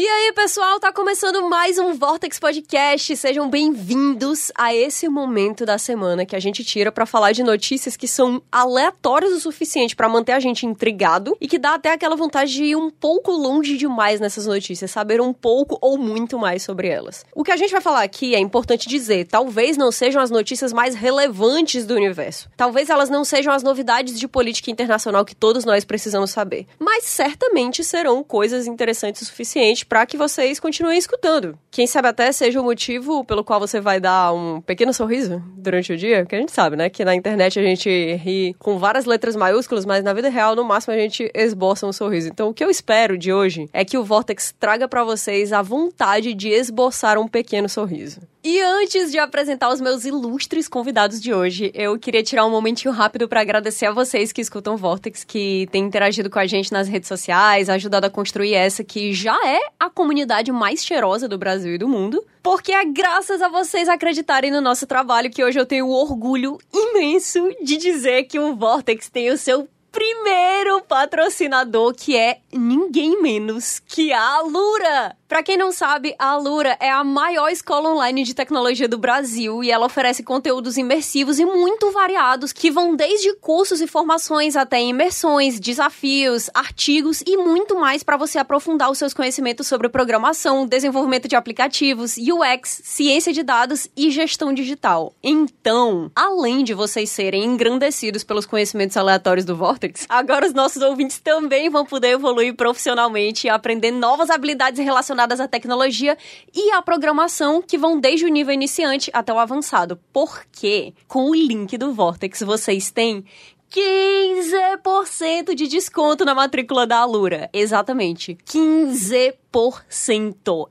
E aí, pessoal, tá começando mais um Vortex Podcast. Sejam bem-vindos a esse momento da semana que a gente tira para falar de notícias que são aleatórias o suficiente para manter a gente intrigado e que dá até aquela vontade de ir um pouco longe demais nessas notícias, saber um pouco ou muito mais sobre elas. O que a gente vai falar aqui é importante dizer, talvez não sejam as notícias mais relevantes do universo. Talvez elas não sejam as novidades de política internacional que todos nós precisamos saber, mas certamente serão coisas interessantes o suficiente para que vocês continuem escutando. Quem sabe até seja o motivo pelo qual você vai dar um pequeno sorriso durante o dia, porque a gente sabe, né, que na internet a gente ri com várias letras maiúsculas, mas na vida real, no máximo, a gente esboça um sorriso. Então, o que eu espero de hoje é que o Vortex traga para vocês a vontade de esboçar um pequeno sorriso. E antes de apresentar os meus ilustres convidados de hoje, eu queria tirar um momentinho rápido para agradecer a vocês que escutam Vortex, que têm interagido com a gente nas redes sociais, ajudado a construir essa que já é a comunidade mais cheirosa do Brasil e do mundo. Porque é graças a vocês acreditarem no nosso trabalho que hoje eu tenho o orgulho imenso de dizer que o Vortex tem o seu primeiro patrocinador, que é ninguém menos que a Alura. Para quem não sabe, a Alura é a maior escola online de tecnologia do Brasil e ela oferece conteúdos imersivos e muito variados que vão desde cursos e formações até imersões, desafios, artigos e muito mais para você aprofundar os seus conhecimentos sobre programação, desenvolvimento de aplicativos, UX, ciência de dados e gestão digital. Então, além de vocês serem engrandecidos pelos conhecimentos aleatórios do Vortex, agora os nossos ouvintes também vão poder evoluir profissionalmente e aprender novas habilidades relacionadas à tecnologia e à programação, que vão desde o nível iniciante até o avançado. Porque com o link do Vortex vocês têm 15% de desconto na matrícula da Alura. Exatamente. 15%.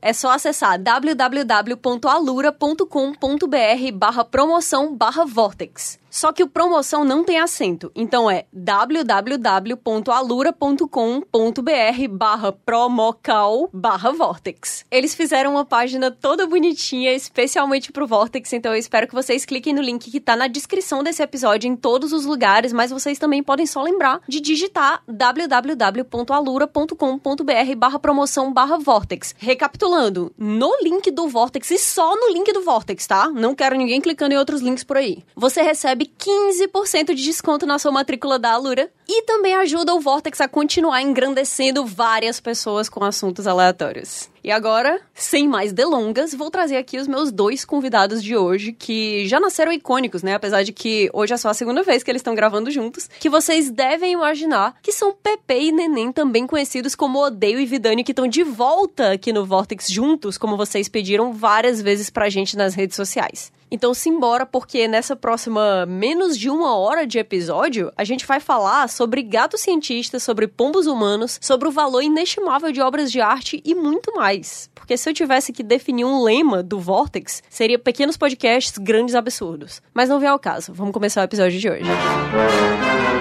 É só acessar www.alura.com.br barra promoção barra Vortex. Só que o promoção não tem acento, então é www.alura.com.br barra promocal barra Vortex. Eles fizeram uma página toda bonitinha, especialmente pro Vortex, então eu espero que vocês cliquem no link que tá na descrição desse episódio em todos os lugares, mas vocês também podem só lembrar de digitar www.alura.com.br barra promoção barra Vortex. Recapitulando, no link do Vortex e só no link do Vortex, tá? Não quero ninguém clicando em outros links por aí. Você recebe 15% de desconto na sua matrícula da Alura e também ajuda o Vortex a continuar engrandecendo várias pessoas com assuntos aleatórios. E agora, sem mais delongas, vou trazer aqui os meus dois convidados de hoje, que já nasceram icônicos, né? Apesar de que hoje é só a segunda vez que eles estão gravando juntos, que vocês devem imaginar que são Pepe e Neném, também conhecidos como Odeio e Vidani, que estão de volta aqui no Vortex juntos, como vocês pediram várias vezes pra gente nas redes sociais. Então simbora, porque nessa próxima menos de uma hora de episódio, a gente vai falar sobre gatos cientistas, sobre pombos humanos, sobre o valor inestimável de obras de arte e muito mais. Porque se eu tivesse que definir um lema do Vortex, seria pequenos podcasts, grandes absurdos. Mas não vem ao caso. Vamos começar o episódio de hoje.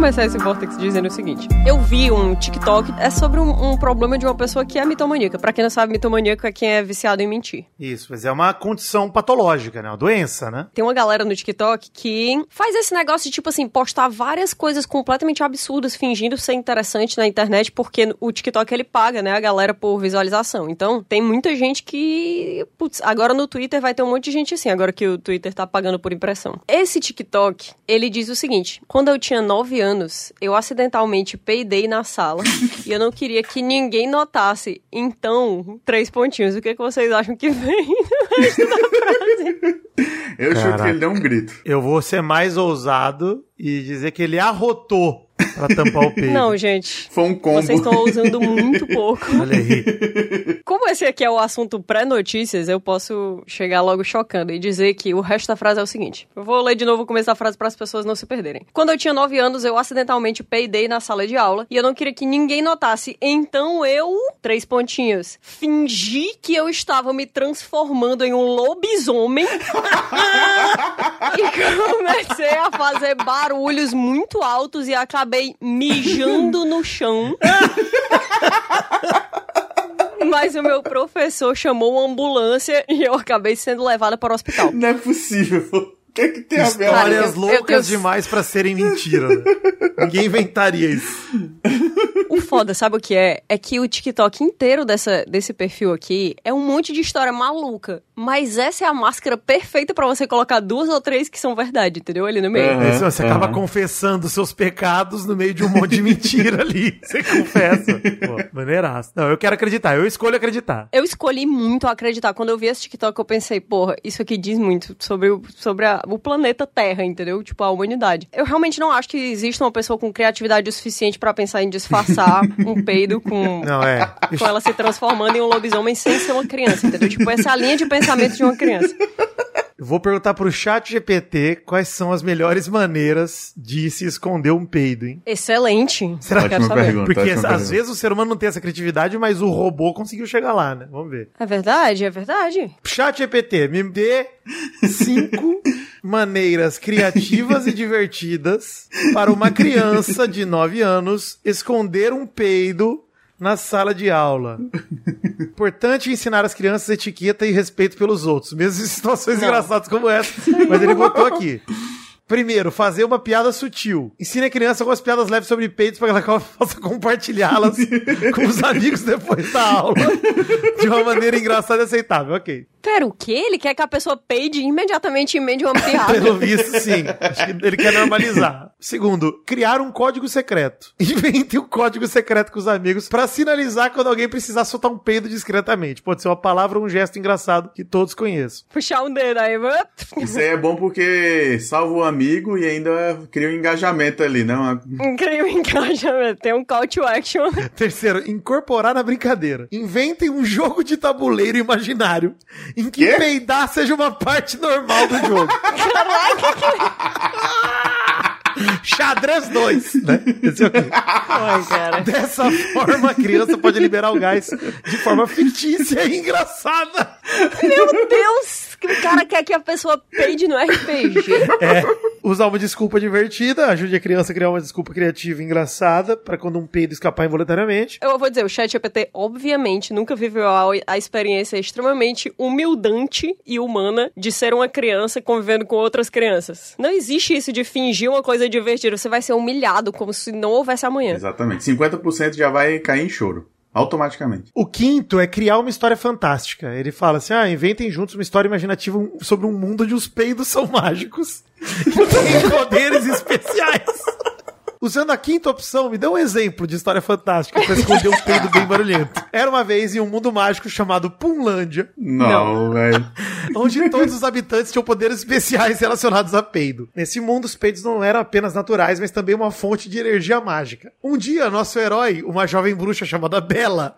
Começar esse Vortex dizendo o seguinte. Eu vi um TikTok, é sobre um, um problema de uma pessoa que é mitomaníaca. Pra quem não sabe, mitomaníaco é quem é viciado em mentir. Isso, mas é uma condição patológica, né? Uma doença, né? Tem uma galera no TikTok que faz esse negócio de, tipo assim, postar várias coisas completamente absurdas, fingindo ser interessante na internet, porque o TikTok ele paga, né, a galera por visualização. Então, tem muita gente que. Putz, agora no Twitter vai ter um monte de gente assim, agora que o Twitter tá pagando por impressão. Esse TikTok, ele diz o seguinte: quando eu tinha 9 anos, anos, eu acidentalmente peidei na sala e eu não queria que ninguém notasse. Então, três pontinhos. O que, é que vocês acham que vem? Eu chuto que ele deu um grito. Eu vou ser mais ousado e dizer que ele arrotou pra tampar o peito. Não, gente. Foi um combo. Vocês estão usando muito pouco. Olha aí. Como esse aqui é o assunto pré-notícias, eu posso chegar logo chocando e dizer que o resto da frase é o seguinte. Eu vou ler de novo o começo da frase para as pessoas não se perderem. Quando eu tinha 9 anos, eu acidentalmente peidei na sala de aula e eu não queria que ninguém notasse. Então eu, três pontinhos, fingi que eu estava me transformando em um lobisomem e comecei a fazer barulhos muito altos e acabei mijando no chão. Mas o meu professor chamou uma ambulância e eu acabei sendo levada para o hospital. Não é possível. O que, é que tem a ver? Histórias loucas tenho... demais para serem mentira. Né? Ninguém inventaria isso. O foda, sabe o que é? É que o TikTok inteiro dessa, desse perfil aqui é um monte de história maluca. Mas essa é a máscara perfeita para você colocar duas ou três que são verdade, entendeu? Ali no meio. Uhum, você uhum. acaba confessando seus pecados no meio de um monte de mentira ali. Você confessa. Pô, maneiraço. Não, eu quero acreditar. Eu escolho acreditar. Eu escolhi muito acreditar. Quando eu vi esse TikTok, eu pensei, porra, isso aqui diz muito sobre o, sobre a, o planeta Terra, entendeu? Tipo, a humanidade. Eu realmente não acho que exista uma pessoa com criatividade o suficiente para pensar em disfarçar um peido com, não, é. com ela se transformando em um lobisomem sem ser uma criança, entendeu? Tipo, essa é a linha de pensamento de uma criança. Vou perguntar pro chat GPT quais são as melhores maneiras de se esconder um peido, hein? Excelente. Será que pergunta, Porque às pergunta. vezes o ser humano não tem essa criatividade, mas o robô conseguiu chegar lá, né? Vamos ver. É verdade, é verdade. Chat GPT, me dê cinco maneiras criativas e divertidas para uma criança de 9 anos esconder um peido na sala de aula. Importante ensinar as crianças etiqueta e respeito pelos outros, mesmo em situações Não. engraçadas como essa. Mas ele botou aqui. Primeiro, fazer uma piada sutil. Ensine a criança algumas piadas leves sobre peitos para que ela possa compartilhá-las com os amigos depois da aula. De uma maneira engraçada e aceitável, ok. Pera, o quê? Ele quer que a pessoa peide imediatamente em meio uma piada. Pelo visto, sim. Acho que ele quer normalizar. Segundo, criar um código secreto. Invente um código secreto com os amigos para sinalizar quando alguém precisar soltar um peido discretamente. Pode ser uma palavra ou um gesto engraçado que todos conheçam. Puxar um dedo aí. Isso aí é bom porque salva o amigo e ainda cria um engajamento ali, não? Cria um engajamento. Tem um call to action. Terceiro, incorporar na brincadeira. Inventem um jogo de tabuleiro imaginário em que Quê? peidar seja uma parte normal do jogo. Xadrez 2, né? Esse é Ai, cara. Dessa forma, a criança pode liberar o gás de forma fictícia e engraçada. Meu Deus! que o cara quer que a pessoa peide no RPG. É, usar uma desculpa divertida, ajude a criança a criar uma desculpa criativa e engraçada para quando um peido escapar involuntariamente. Eu vou dizer, o chat GPT obviamente nunca viveu a, a experiência extremamente humildante e humana de ser uma criança convivendo com outras crianças. Não existe isso de fingir uma coisa divertida, você vai ser humilhado como se não houvesse amanhã. Exatamente. 50% já vai cair em choro. Automaticamente. O quinto é criar uma história fantástica. Ele fala assim: ah, inventem juntos uma história imaginativa sobre um mundo onde os peidos são mágicos e têm poderes especiais. Usando a quinta opção, me dê um exemplo de história fantástica pra esconder um peido bem barulhento. Era uma vez em um mundo mágico chamado Punlândia. Não, velho. onde todos os habitantes tinham poderes especiais relacionados a peido. Nesse mundo, os peidos não eram apenas naturais, mas também uma fonte de energia mágica. Um dia, nosso herói, uma jovem bruxa chamada Bela,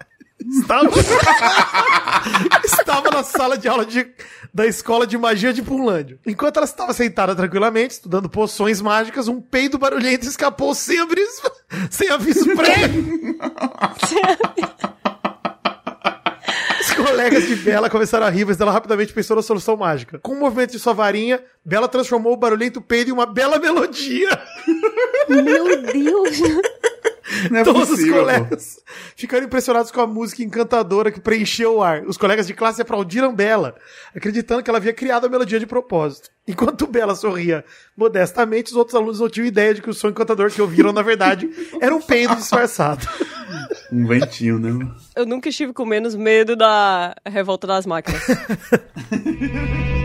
Estava... estava na sala de aula de... da escola de magia de Punlândia. Enquanto ela estava sentada tranquilamente, estudando poções mágicas, um peido barulhento escapou sem aviso, sem aviso prévio. Os colegas de Bela começaram a rir, mas ela rapidamente pensou na solução mágica. Com um movimento de sua varinha, Bela transformou o barulhento peido em uma bela melodia. Meu Deus! É Todos possível, os colegas pô. ficaram impressionados com a música encantadora que preencheu o ar. Os colegas de classe aplaudiram Bela, acreditando que ela havia criado a melodia de propósito. Enquanto Bela sorria modestamente, os outros alunos não tinham ideia de que o som encantador que ouviram, na verdade, era um peido disfarçado. Um ventinho, né? Eu nunca estive com menos medo da revolta das máquinas.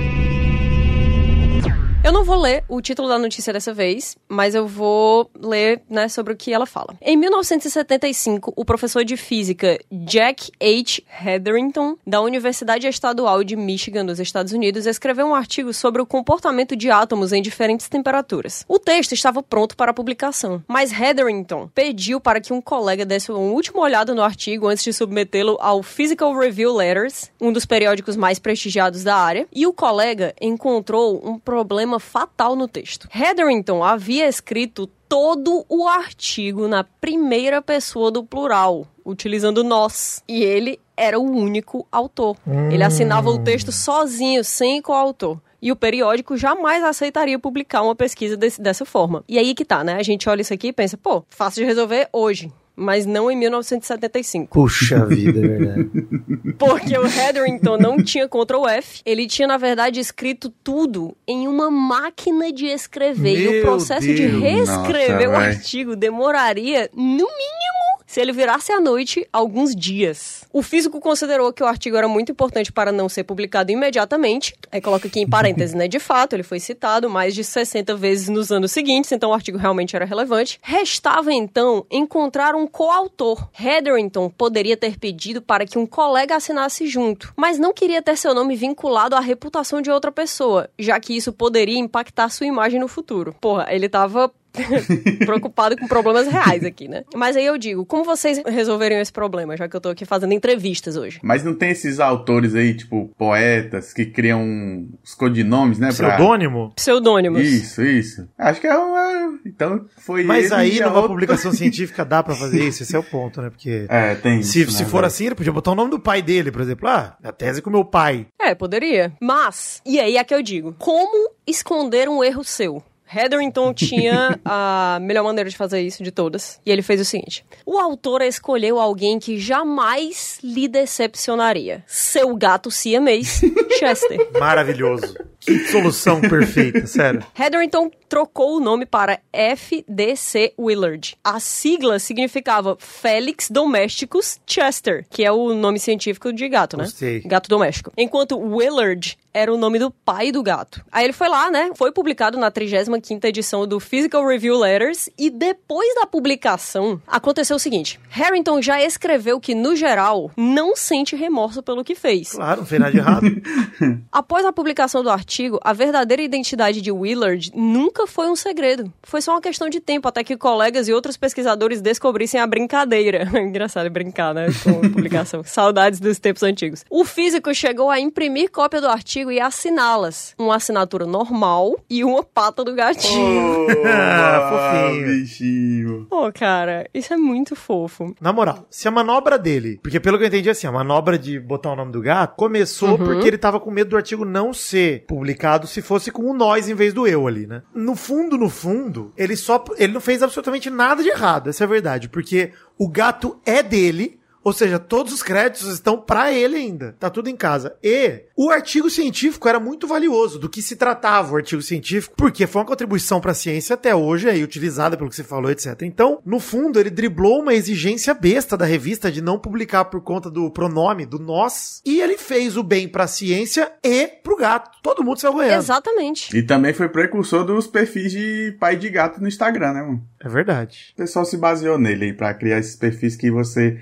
Eu não vou ler o título da notícia dessa vez, mas eu vou ler, né, sobre o que ela fala. Em 1975, o professor de física Jack H. Hetherington, da Universidade Estadual de Michigan, nos Estados Unidos, escreveu um artigo sobre o comportamento de átomos em diferentes temperaturas. O texto estava pronto para publicação, mas Hetherington pediu para que um colega desse uma última olhada no artigo antes de submetê-lo ao Physical Review Letters, um dos periódicos mais prestigiados da área, e o colega encontrou um problema fatal no texto. Hetherington havia escrito todo o artigo na primeira pessoa do plural, utilizando nós. E ele era o único autor. Hum. Ele assinava o texto sozinho, sem coautor. E o periódico jamais aceitaria publicar uma pesquisa desse, dessa forma. E aí que tá, né? A gente olha isso aqui e pensa, pô, fácil de resolver hoje mas não em 1975. Puxa vida, é verdade. Porque o Hetherington não tinha Ctrl F, ele tinha, na verdade, escrito tudo em uma máquina de escrever. e o Meu processo de Deus. reescrever Nossa, o véi. artigo demoraria, no mínimo, se ele virasse à noite, alguns dias. O físico considerou que o artigo era muito importante para não ser publicado imediatamente. Aí coloca aqui em parênteses, né? De fato, ele foi citado mais de 60 vezes nos anos seguintes, então o artigo realmente era relevante. Restava então encontrar um coautor. Hetherington poderia ter pedido para que um colega assinasse junto, mas não queria ter seu nome vinculado à reputação de outra pessoa, já que isso poderia impactar sua imagem no futuro. Porra, ele tava preocupado com problemas reais aqui, né? Mas aí eu digo, como vocês resolveriam esse problema, já que eu tô aqui fazendo entrevistas hoje? Mas não tem esses autores aí, tipo, poetas, que criam os codinomes, né? pra- Pseudônimo? Pseudônimos. Isso, isso. Acho que é uma... Então foi Mas ele aí, numa outra- publicação científica, dá pra fazer isso? Esse é o ponto, né? Porque É, tem se, isso, se né, for assim, ele podia botar o nome do pai dele, por exemplo. Ah, a tese com meu pai. É, poderia. Mas, e aí é que eu digo, como esconder um erro seu? Hetherington tinha a melhor maneira de fazer isso de todas. E ele fez o seguinte: o autor escolheu alguém que jamais lhe decepcionaria. Seu gato siamês, Chester. Maravilhoso. Que solução perfeita, sério. Hetherington trocou o nome para FDC Willard. A sigla significava Felix Domesticus Chester, que é o nome científico de gato, né? Gostei. Gato doméstico. Enquanto Willard era o nome do pai do gato. Aí ele foi lá, né? Foi publicado na 35ª edição do Physical Review Letters e depois da publicação, aconteceu o seguinte. Harrington já escreveu que, no geral, não sente remorso pelo que fez. Claro, não fez nada de errado. Após a publicação do artigo, a verdadeira identidade de Willard nunca foi um segredo. Foi só uma questão de tempo até que colegas e outros pesquisadores descobrissem a brincadeira. Engraçado brincar, né? Com a publicação. Saudades dos tempos antigos. O físico chegou a imprimir cópia do artigo e assiná-las. Uma assinatura normal e uma pata do gatinho. Oh, Ah, fofinho. bichinho. Pô, cara, isso é muito fofo. Na moral, se a manobra dele, porque pelo que eu entendi assim, a manobra de botar o nome do gato começou porque ele tava com medo do artigo não ser publicado se fosse com o nós em vez do eu ali, né? No fundo, no fundo, ele só ele não fez absolutamente nada de errado, essa é a verdade, porque o gato é dele. Ou seja, todos os créditos estão pra ele ainda. Tá tudo em casa. E o artigo científico era muito valioso do que se tratava o artigo científico, porque foi uma contribuição pra ciência até hoje aí utilizada pelo que você falou, etc. Então, no fundo, ele driblou uma exigência besta da revista de não publicar por conta do pronome do nós, e ele fez o bem pra ciência e pro gato. Todo mundo saiu ganhando. Exatamente. E também foi precursor dos perfis de pai de gato no Instagram, né, mano? É verdade. O pessoal se baseou nele aí pra criar esses perfis que você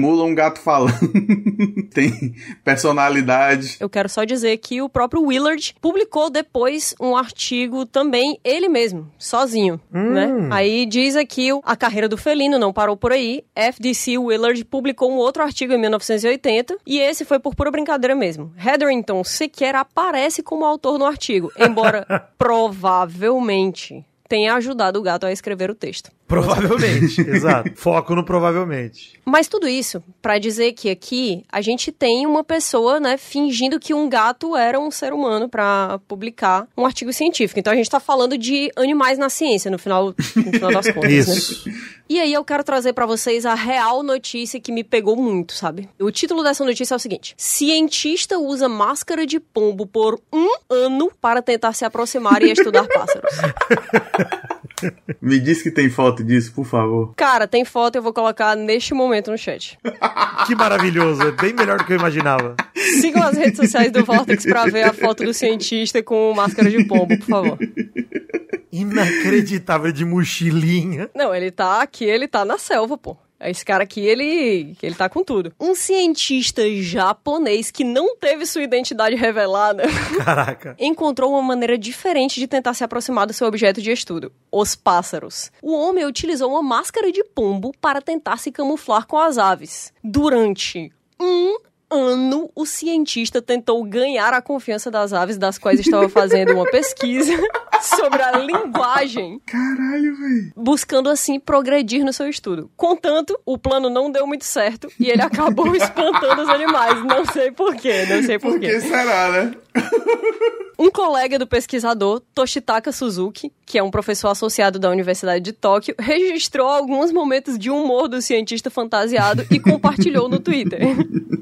simula um gato falando. Tem personalidade. Eu quero só dizer que o próprio Willard publicou depois um artigo também, ele mesmo, sozinho, né? Aí diz aqui a carreira do felino não parou por aí. FDC Willard publicou um outro artigo em 1980 e esse foi por pura brincadeira mesmo. Hetherington sequer aparece como autor no artigo, embora provavelmente tenha ajudado o gato a escrever o texto. Provavelmente, exato. Foco no provavelmente. Mas tudo isso pra dizer que aqui a gente tem uma pessoa, né, fingindo que um gato era um ser humano pra publicar um artigo científico. Então a gente tá falando de animais na ciência no final, no final das contas, Isso. né? E aí eu quero trazer pra vocês a real notícia que me pegou muito, sabe? O título dessa notícia é o seguinte: Cientista usa máscara de pombo por um ano para tentar se aproximar e estudar pássaros. Me diz que tem foto disso, por favor. Cara, tem foto, eu vou colocar neste momento no chat. Que maravilhoso. É bem melhor do que eu imaginava. Sigam as redes sociais do Vortex pra ver a foto do cientista com máscara de pombo, por favor. Inacreditável de mochilinha. Não, ele tá aqui, ele tá na selva, pô. Esse cara aqui, ele, ele tá com tudo. Um cientista japonês que não teve sua identidade revelada Caraca. encontrou uma maneira diferente de tentar se aproximar do seu objeto de estudo, os pássaros. O homem utilizou uma máscara de pombo para tentar se camuflar com as aves. Durante um ano, o cientista tentou ganhar a confiança das aves, das quais estava fazendo uma pesquisa sobre a linguagem Caralho, velho. buscando assim progredir no seu estudo. Contanto, o plano não deu muito certo e ele acabou espantando os animais. Não sei porquê, não sei Por porquê. que será, né? Um colega do pesquisador, Toshitaka Suzuki, que é um professor associado da Universidade de Tóquio, registrou alguns momentos de humor do cientista fantasiado e compartilhou no Twitter.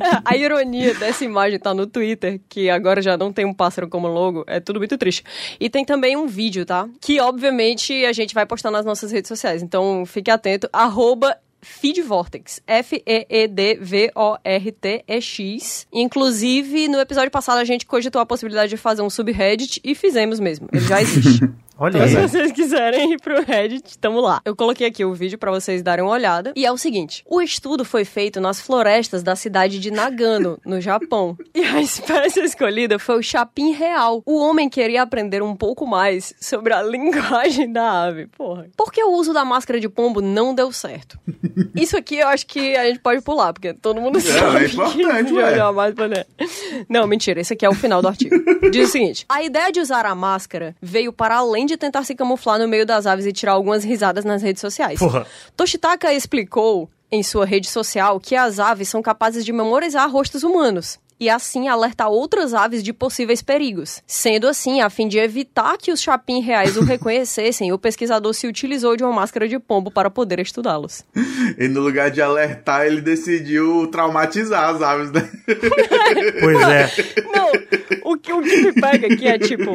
A ironia dessa imagem tá no Twitter, que agora já não tem um pássaro como logo, é tudo muito triste. E tem também um vídeo, tá? Que obviamente a gente vai postar nas nossas redes sociais. Então fique atento, arroba Feedvortex. F-E-E-D-V-O-R-T-E-X. Inclusive, no episódio passado a gente cogitou a possibilidade de fazer um subreddit e fizemos mesmo. Ele já existe. Olha Então, aí. se vocês quiserem ir pro Reddit, tamo lá. Eu coloquei aqui o vídeo pra vocês darem uma olhada. E é o seguinte: o estudo foi feito nas florestas da cidade de Nagano, no Japão. E a espécie escolhida foi o chapim real. O homem queria aprender um pouco mais sobre a linguagem da ave. Porra. Por que o uso da máscara de pombo não deu certo? Isso aqui eu acho que a gente pode pular, porque todo mundo sabe é importante, que jamais pode- Não, mentira, esse aqui é o final do artigo. Diz o seguinte: a ideia de usar a máscara veio para além de tentar se camuflar no meio das aves e tirar algumas risadas nas redes sociais. Porra. Toshitaka explicou em sua rede social que as aves são capazes de memorizar rostos humanos. E assim alertar outras aves de possíveis perigos. Sendo assim, a fim de evitar que os chapim reais o reconhecessem, o pesquisador se utilizou de uma máscara de pombo para poder estudá-los. E no lugar de alertar, ele decidiu traumatizar as aves, né? Pois é. Não, o que, o que me pega aqui é tipo.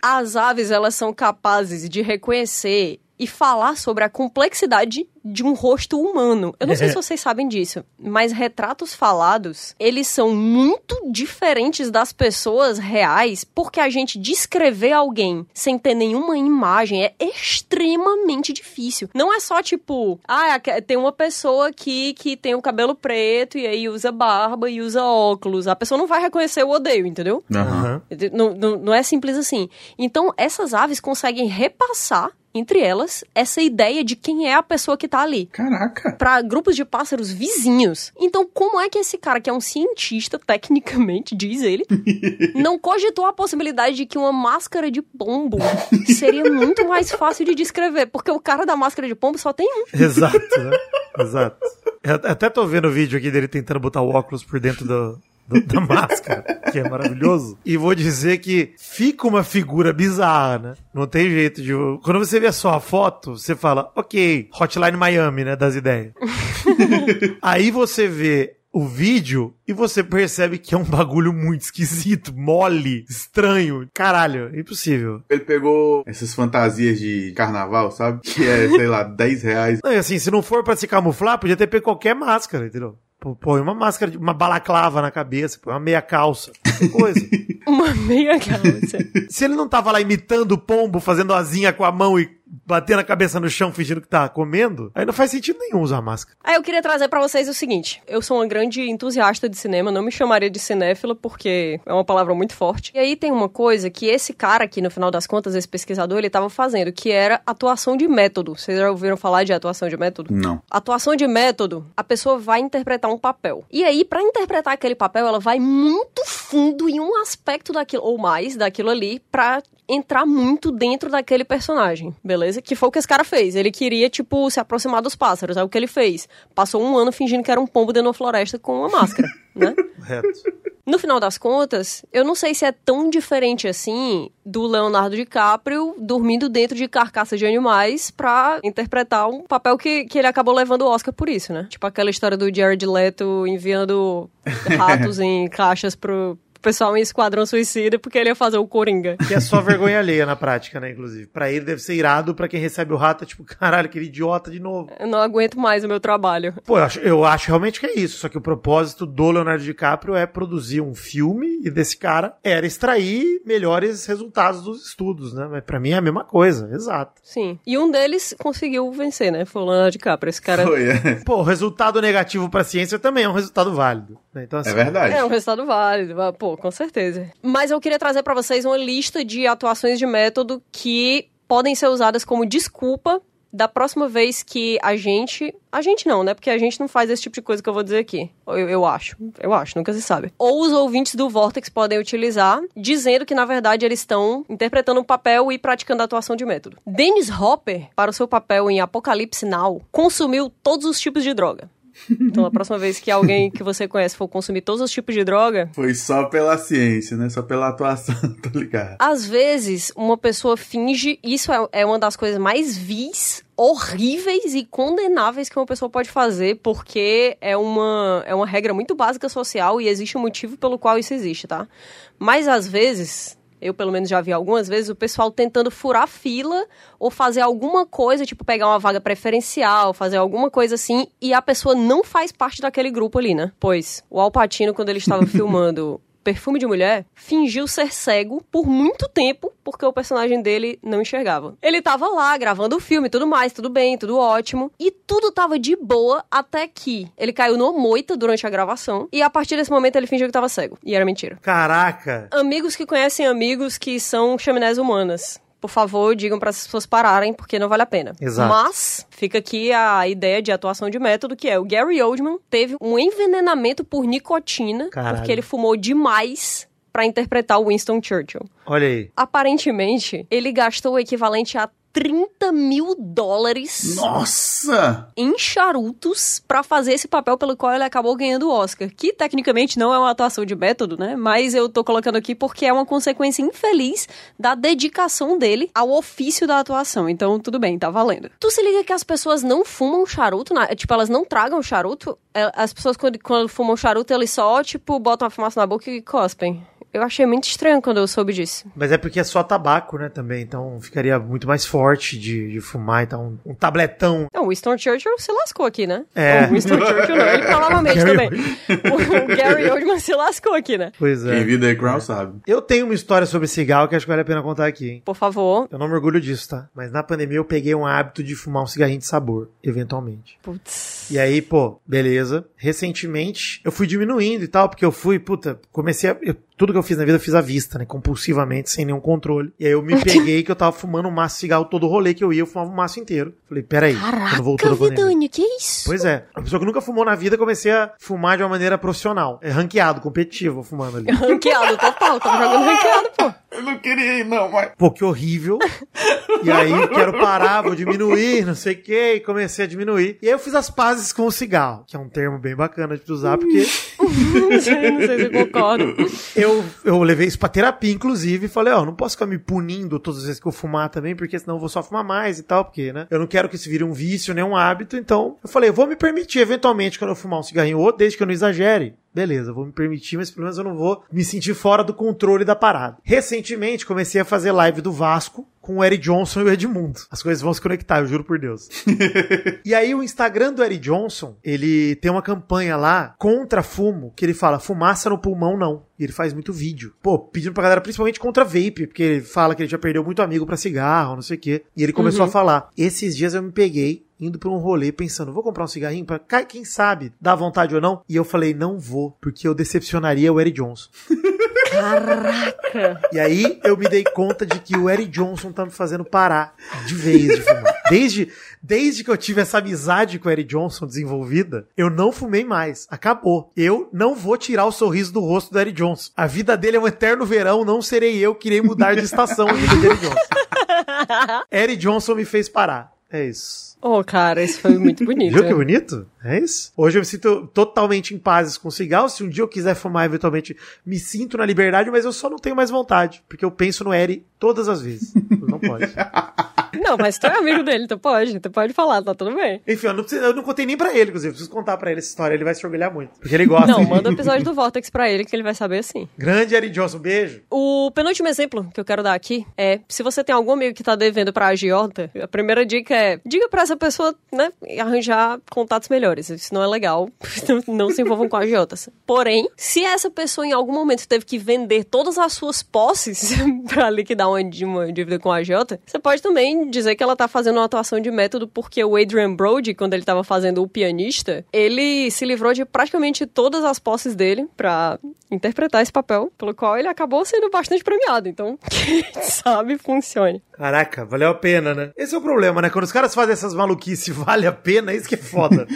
As aves, elas são capazes de reconhecer e falar sobre a complexidade de um rosto humano. Eu não sei se vocês sabem disso, mas retratos falados, eles são muito diferentes das pessoas reais, porque a gente descrever alguém sem ter nenhuma imagem é extremamente difícil. Não é só tipo, ah, tem uma pessoa aqui que tem o cabelo preto e aí usa barba e usa óculos. A pessoa não vai reconhecer o odeio, entendeu? Aham. Não, não, não é simples assim. Então, essas aves conseguem repassar entre elas essa ideia de quem é a pessoa que tá ali. Caraca. Pra grupos de pássaros vizinhos. Então, como é que esse cara, que é um cientista, tecnicamente, diz ele, não cogitou a possibilidade de que uma máscara de pombo seria muito mais fácil de descrever? Porque o cara da máscara de pombo só tem um. Exato, né? Exato. Eu até tô vendo o vídeo aqui dele tentando botar o óculos por dentro do, do- da máscara, que é maravilhoso. E vou dizer que fica uma figura bizarra, né? Não tem jeito de. Quando você vê só a foto, você fala, ok, Hotline Miami, né? Das ideias. Aí você vê o vídeo e você percebe que é um bagulho muito esquisito, mole, estranho. Caralho, impossível. Ele pegou essas fantasias de carnaval, sabe? Que é, sei lá, 10 reais. Não, e assim, se não for pra se camuflar, podia ter pego qualquer máscara, entendeu? Pô, Põe uma máscara, de- uma balaclava na cabeça, põe uma meia calça, coisa. Uma meia calça. se ele não tava lá imitando o pombo, fazendo asinha com a mão e batendo a cabeça no chão fingindo que tá comendo, aí não faz sentido nenhum usar máscara. Aí eu queria trazer pra vocês o seguinte: eu sou uma grande entusiasta de cinema, não me chamaria de cinéfila porque é uma palavra muito forte. E aí tem uma coisa que esse cara aqui, no final das contas, esse pesquisador, ele tava fazendo, que era atuação de método. Vocês já ouviram falar de atuação de método? Não. Atuação de método, a pessoa vai interpretar um papel. E aí, pra interpretar aquele papel, ela vai muito fundo em um aspecto daquilo, ou mais daquilo ali, pra entrar muito dentro daquele personagem, beleza? Que foi o que esse cara fez. Ele queria, tipo, se aproximar dos pássaros. É o que ele fez. Passou um ano fingindo que era um pombo dentro da floresta com uma máscara, né? Correto. No final das contas, eu não sei se é tão diferente assim do Leonardo DiCaprio dormindo dentro de carcaça de animais pra interpretar um papel que, que ele acabou levando o Oscar por isso, né? Tipo aquela história do Jared Leto enviando ratos em caixas pro pessoal em Esquadrão Suicida porque ele ia fazer o Coringa. Que é só vergonha alheia na prática, né, inclusive. Pra ele deve ser irado, pra quem recebe o rato é tipo, caralho, aquele idiota de novo. Eu não aguento mais o meu trabalho. Pô, eu acho, eu acho realmente que é isso. Só que o propósito do Leonardo DiCaprio é produzir um filme e desse cara era extrair melhores resultados dos estudos, né? Mas pra mim é a mesma coisa, exato. Sim. E um deles conseguiu vencer, né? Foi o Leonardo DiCaprio. Esse cara Foi, é. Pô, o resultado negativo pra ciência também é um resultado válido. Né? Então, assim, É verdade. É um resultado válido, ah, com certeza. Mas eu queria trazer pra vocês uma lista de atuações de método que podem ser usadas como desculpa da próxima vez que a gente. A gente não, né? Porque a gente não faz esse tipo de coisa que eu vou dizer aqui. Eu, eu acho. Eu acho, nunca se sabe. Ou os ouvintes do Vortex podem utilizar, dizendo que, na verdade, eles estão interpretando um papel e praticando a atuação de método. Dennis Hopper, para o seu papel em Apocalipse Now, consumiu todos os tipos de droga. Então, a próxima vez que alguém que você conhece for consumir todos os tipos de droga. Foi só pela ciência, né? Só pela atuação, tô ligado. Às vezes, uma pessoa finge. Isso é, é uma das coisas mais vis horríveis e condenáveis que uma pessoa pode fazer, porque é uma, é uma regra muito básica social e existe um motivo pelo qual isso existe, tá? Mas às vezes, eu pelo menos já vi algumas vezes, o pessoal tentando furar fila ou fazer alguma coisa, tipo pegar uma vaga preferencial, fazer alguma coisa assim, e a pessoa não faz parte daquele grupo ali, né? Pois o Alpatino, quando ele estava filmando Perfume de Mulher, fingiu ser cego por muito tempo, porque o personagem dele não enxergava. Ele tava lá gravando o filme, tudo mais, tudo bem, tudo ótimo, e tudo tava de boa até que ele caiu no moita durante a gravação, e a partir desse momento ele fingiu que tava cego. E era mentira. Caraca! Amigos que conhecem amigos que são chaminés humanas por favor, digam para as pessoas pararem, porque não vale a pena. Exato. Mas fica aqui a ideia de atuação de método, que é o Gary Oldman teve um envenenamento por nicotina, Caralho. porque ele fumou demais para interpretar o Winston Churchill. Olha aí. Aparentemente, ele gastou o equivalente a 30 mil dólares Nossa! em charutos pra fazer esse papel pelo qual ele acabou ganhando o Oscar. Que tecnicamente não é uma atuação de método, né? Mas eu tô colocando aqui porque é uma consequência infeliz da dedicação dele ao ofício da atuação. Então, tudo bem, tá valendo. Tu se liga que as pessoas não fumam charuto, na- tipo, elas não tragam charuto. É, As pessoas, quando, quando fumam charuto, eles só, tipo, botam a fumaça na boca e cospem. Eu achei muito estranho quando eu soube disso. Mas é porque é só tabaco, né, também. Então ficaria muito mais forte de, de fumar. Então, um tabletão. Não, o Winston Churchill se lascou aqui, né? É. O Winston Churchill não, ele provavelmente Gary também. O Gary Oldman se lascou aqui, né? Pois é. Quem viu The Crown sabe. Eu tenho uma história sobre cigarro que acho que vale a pena contar aqui, hein? Por favor. Eu não me orgulho disso, tá? Mas na pandemia eu peguei um hábito de fumar um cigarrinho de sabor, eventualmente. Putz. E aí, pô, beleza. Recentemente eu fui diminuindo e tal, porque eu fui, puta, comecei a. eu- tudo que eu fiz na vida eu fiz à vista, né? Compulsivamente, sem nenhum controle. E aí eu me peguei que eu tava fumando um maço de cigarro todo rolê que eu ia, eu fumava um maço inteiro. Falei, peraí, quando voltou Caraca, da pandemia. Que isso? Pois é. A pessoa que nunca fumou na vida, comecei a fumar de uma maneira profissional. É ranqueado, competitivo, fumando ali. Ranqueado total, tava jogando ranqueado, pô. Eu não queria ir, não, mas. Pô, que horrível. E aí eu quero parar, vou diminuir, não sei o que, e comecei a diminuir. E aí eu fiz as pazes com o cigarro, que é um termo bem bacana de usar, porque não sei, se eu concordo. eu, eu levei isso pra terapia, inclusive, e falei, ó, não posso ficar me punindo todas as vezes que eu fumar também, porque senão eu vou só fumar mais e tal, porque, né? Eu não quero que isso vire um vício, nem um hábito, então eu falei, eu vou me permitir, eventualmente, quando eu fumar um cigarrinho ou outro, desde que eu não exagere. Beleza, vou me permitir, mas pelo menos eu não vou me sentir fora do controle da parada. Recentemente, comecei a fazer live do Vasco com o Eric Johnson e o Edmundo. As coisas vão se conectar, eu juro por Deus. E aí o Instagram do Eric Johnson, ele tem uma campanha lá contra fumo, que ele fala fumaça no pulmão não. E ele faz muito vídeo. Pô, pedindo pra galera, principalmente contra vape, porque ele fala que ele já perdeu muito amigo pra cigarro, não sei o quê. E ele começou a falar. Esses dias eu me peguei indo pra um rolê pensando, vou comprar um cigarrinho pra ca- quem sabe, dá vontade ou não. E eu falei, não vou, porque eu decepcionaria o Eric Johnson. Caraca. E aí eu me dei conta de que o Eric Johnson tá me fazendo parar de vez de fumar. Desde, desde que eu tive essa amizade com o Eric Johnson desenvolvida, eu não fumei mais. Acabou. Eu não vou tirar o sorriso do rosto do Eric Johnson. A vida dele é um eterno verão, não serei eu que irei mudar de estação Eric Johnson. Eric Johnson me fez parar. É isso. Ô, cara, isso foi muito bonito. Viu que bonito? É isso. Hoje eu me sinto totalmente em paz com cigarro. Se um dia eu quiser fumar, eventualmente me sinto na liberdade, mas eu só não tenho mais vontade. Porque eu penso no Eri todas as vezes. Não pode. Não, mas tu é amigo dele, tu pode, tu pode falar, tá tudo bem. Enfim, eu não, preciso- eu não contei nem pra ele, inclusive. Preciso contar pra ele essa história. Ele vai se orgulhar muito. Porque ele gosta. Não, manda o episódio do Vortex pra ele que ele vai saber assim. Grande Eri Johnson, beijo. O penúltimo exemplo que eu quero dar aqui é: se você tem algum amigo que tá devendo pra agiota, a primeira dica é: diga pra essa pessoa, né, arranjar contatos melhores. Isso não é legal. Não, se envolvam com agiotas. Porém, se essa pessoa em algum momento teve que vender todas as suas posses pra liquidar uma, uma dívida com a agiota, você pode também dizer que ela tá fazendo uma atuação de método porque o Adrian Brody, quando ele tava fazendo o pianista, ele se livrou de praticamente todas as posses dele pra interpretar esse papel, pelo qual ele acabou sendo bastante premiado. Então, quem sabe funcione. Caraca, valeu a pena, né? Esse é o problema, né? Quando os caras fazem essas maluquices, vale a pena, isso que é foda.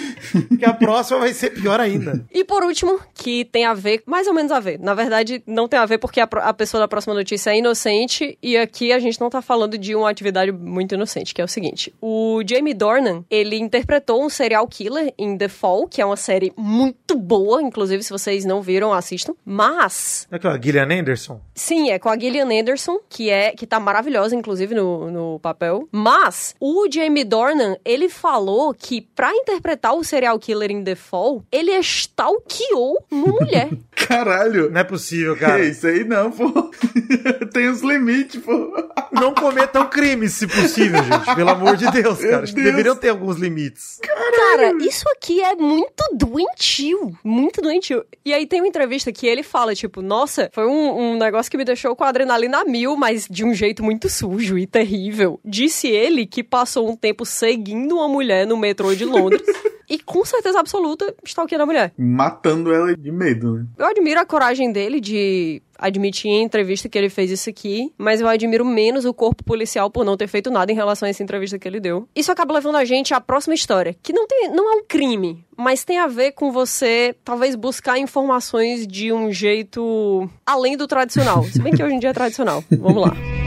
Porque a próxima vai ser pior ainda. E por último, que tem a ver, mais ou menos a ver. Na verdade, não tem a ver porque a, a pessoa da próxima notícia é inocente e aqui a gente não tá falando de uma atividade muito inocente, que é o seguinte. O Jamie Dornan, ele interpretou um serial killer em The Fall, que é uma série muito boa, inclusive se vocês não viram, assistam. Mas... É que a Gillian Anderson? Sim, é com a Gillian Anderson, que é que tá maravilhosa, inclusive, no, no papel. Mas o Jamie Dornan, ele falou que pra interpretar o serial killer em The Fall, ele stalkeou uma mulher. Caralho! Não é possível, cara. É isso aí não, pô. Tem os limites, pô. Não cometam crimes, se possível, gente. Pelo amor de Deus, cara. Acho que Deus. deveriam ter alguns limites. Cara, isso aqui é muito doentio. Muito doentio. E aí tem uma entrevista que ele fala, tipo, nossa, foi um, um negócio que me deixou com a adrenalina mil, mas de um jeito muito sujo e terrível. Disse ele que passou um tempo seguindo uma mulher no metrô de Londres. E com certeza absoluta, stalkeando a mulher. Matando ela de medo, né? Eu admiro a coragem dele de admitir em entrevista que ele fez isso aqui, mas eu admiro menos o corpo policial por não ter feito nada em relação a essa entrevista que ele deu. Isso acaba levando a gente à próxima história, que não tem, não é um crime, mas tem a ver com você talvez buscar informações de um jeito além do tradicional. Se bem que hoje em dia é tradicional. Vamos lá.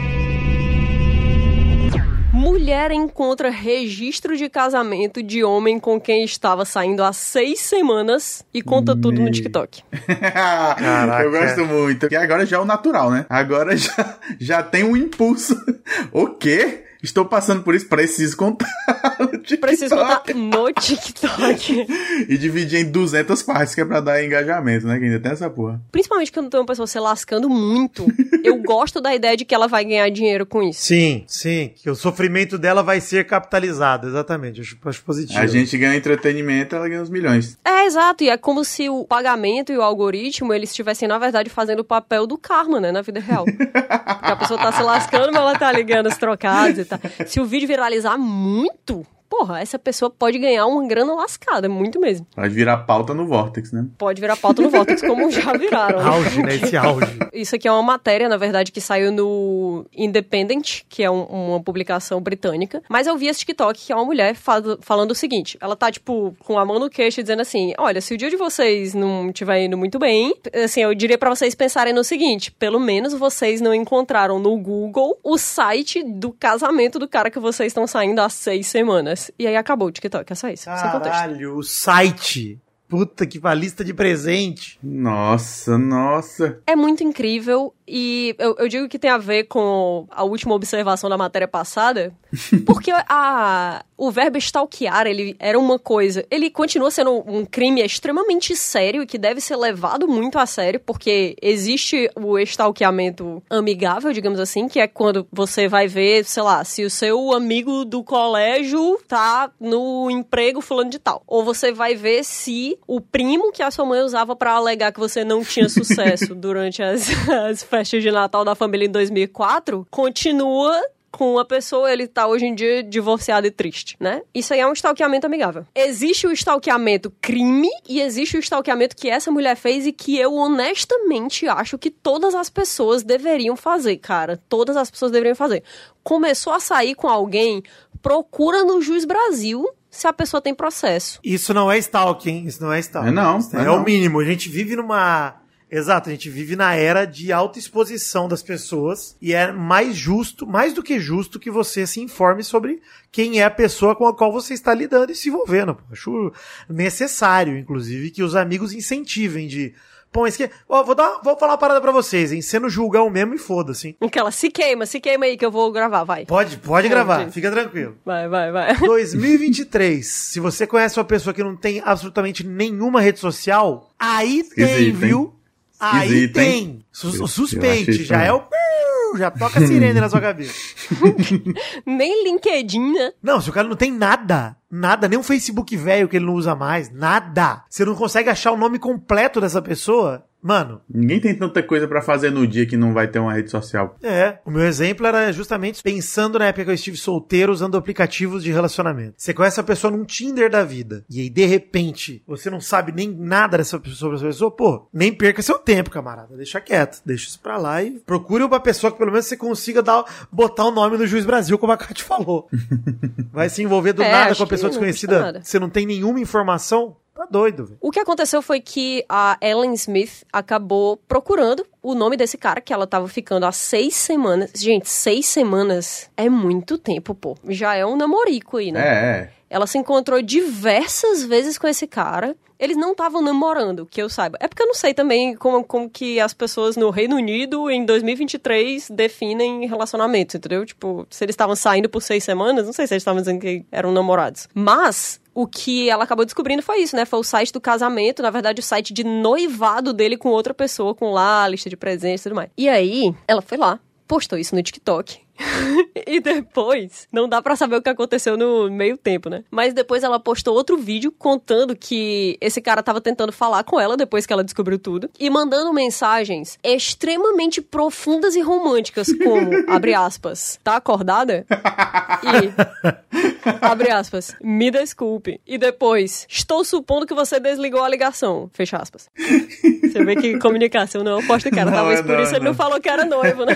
Mulher encontra registro de casamento de homem com quem estava saindo há seis semanas e conta tudo no TikTok. Caraca. Eu gosto muito. E agora já é o natural, né? Agora já, já tem um impulso. o quê? Estou passando por isso, preciso contar. no TikTok. Preciso contar no TikTok. E dividir em 200 partes, que é pra dar engajamento, né? Que ainda tem essa porra. Principalmente quando tem uma pessoa se lascando muito. Eu gosto da ideia de que ela vai ganhar dinheiro com isso. Sim, sim. Que o sofrimento dela vai ser capitalizado. Exatamente. Acho, acho positivo. A gente ganha entretenimento, ela ganha uns milhões. É, exato. E é como se o pagamento e o algoritmo, eles estivessem, na verdade, fazendo o papel do karma, né? Na vida real. Porque a pessoa tá se lascando, mas ela tá ligando os trocados tal. Se o vídeo viralizar muito, porra, essa pessoa pode ganhar uma grana lascada, muito mesmo. Pode virar pauta no Vortex, né? Pode virar pauta no Vortex, como já viraram. Auge, né? Esse auge. Isso aqui é uma matéria, na verdade, que saiu no Independent, que é um- uma publicação britânica. Mas eu vi esse TikTok, que é uma mulher fal- falando o seguinte: ela tá, tipo, com a mão no queixo, dizendo assim: Olha, se o dia de vocês não estiver indo muito bem, assim, eu diria pra vocês pensarem no seguinte: pelo menos vocês não encontraram no Google o site do casamento do cara que vocês estão saindo há seis semanas. E aí acabou o TikTok, é só isso. Caralho, o site. Puta que a lista de presente. Nossa, nossa. É muito incrível e eu, eu digo que tem a ver com a última observação da matéria passada, porque a, o verbo stalkear, ele era uma coisa, ele continua sendo um crime extremamente sério e que deve ser levado muito a sério, porque existe o stalkeamento amigável, digamos assim, que é quando você vai ver, sei lá, se o seu amigo do colégio tá no emprego fulano de tal. Ou você vai ver se o primo que a sua mãe usava pra alegar que você não tinha sucesso durante as, as festas de Natal da família em 2004, continua com a pessoa, ele tá hoje em dia divorciado e triste, né? Isso aí é um stalkeamento amigável. Existe o stalkeamento crime e existe o stalkeamento que essa mulher fez e que eu honestamente acho que todas as pessoas deveriam fazer, cara. Todas as pessoas deveriam fazer. Começou a sair com alguém, procura no Juiz Brasil se a pessoa tem processo. Isso não é stalking, hein? Isso não é stalking. É não, é é, não. o mínimo. A gente vive numa. Exato, a gente vive na era de autoexposição das pessoas e é mais justo, mais do que justo, que você se informe sobre quem é a pessoa com a qual você está lidando e se envolvendo. Acho necessário, inclusive, que os amigos incentivem de. Pô, mas que. Ó, vou, dar, vou falar uma parada pra vocês, hein? Sendo julgão mesmo e foda-se. hein? Aquela, se queima, se queima aí que eu vou gravar, vai. Pode, pode Pode. gravar, fica tranquilo. Vai, vai, vai. 2023. Se você conhece uma pessoa que não tem absolutamente nenhuma rede social, aí tem, Esquisito, viu? Aí Esquisito, hein? tem. Sus- Eu- eu suspeite, já também. é o. Já toca a sirene na sua cabeça. Nem LinkedIn, né? Não, se o cara não tem nada, nada, nem um Facebook velho que ele não usa mais, nada. Você não consegue achar o nome completo dessa pessoa, mano, Ninguém tem tanta coisa pra fazer no dia que não vai ter uma rede social. É, o meu exemplo era justamente pensando na época que eu estive solteiro usando aplicativos de relacionamento. Você conhece a pessoa num Tinder da vida, e aí de repente você não sabe nem nada dessa pessoa, sobre essa pessoa, pô, nem perca seu tempo, camarada. Deixa quieto, deixa isso pra lá e procure uma pessoa que pelo menos você consiga dar, botar o nome no Juiz Brasil, como a Kate falou. Vai se envolver do É, nada com a pessoa desconhecida, você não tem nenhuma informação. Tá doido, velho. O que aconteceu foi que a Ellen Smith acabou procurando o nome desse cara que ela tava ficando há seis semanas. Gente, seis semanas é muito tempo, pô. Já é um namorico aí, né? É, é. Ela se encontrou diversas vezes com esse cara. Eles não estavam namorando, que eu saiba. É porque eu não sei também como, como que as pessoas no Reino Unido, em 2023, definem relacionamentos, entendeu? Tipo, se eles estavam saindo por seis semanas, não sei se eles estavam dizendo que eram namorados. Mas, o que ela acabou descobrindo foi isso, né? Foi o site do casamento, na verdade, o site de noivado dele com outra pessoa, com lá lista de presentes e tudo mais. E aí, ela foi lá, postou isso no TikTok. e depois, não dá pra saber o que aconteceu no meio tempo, né? Mas depois ela postou outro vídeo contando que esse cara tava tentando falar com ela depois que ela descobriu tudo e mandando mensagens extremamente profundas e românticas, como, abre aspas, tá acordada? E, abre aspas, me desculpe. E depois, estou supondo que você desligou a ligação, fecha aspas. Você vê que comunicação não é oposta, cara. Não, Talvez é por não, isso é ele não não. falou que era noivo, né?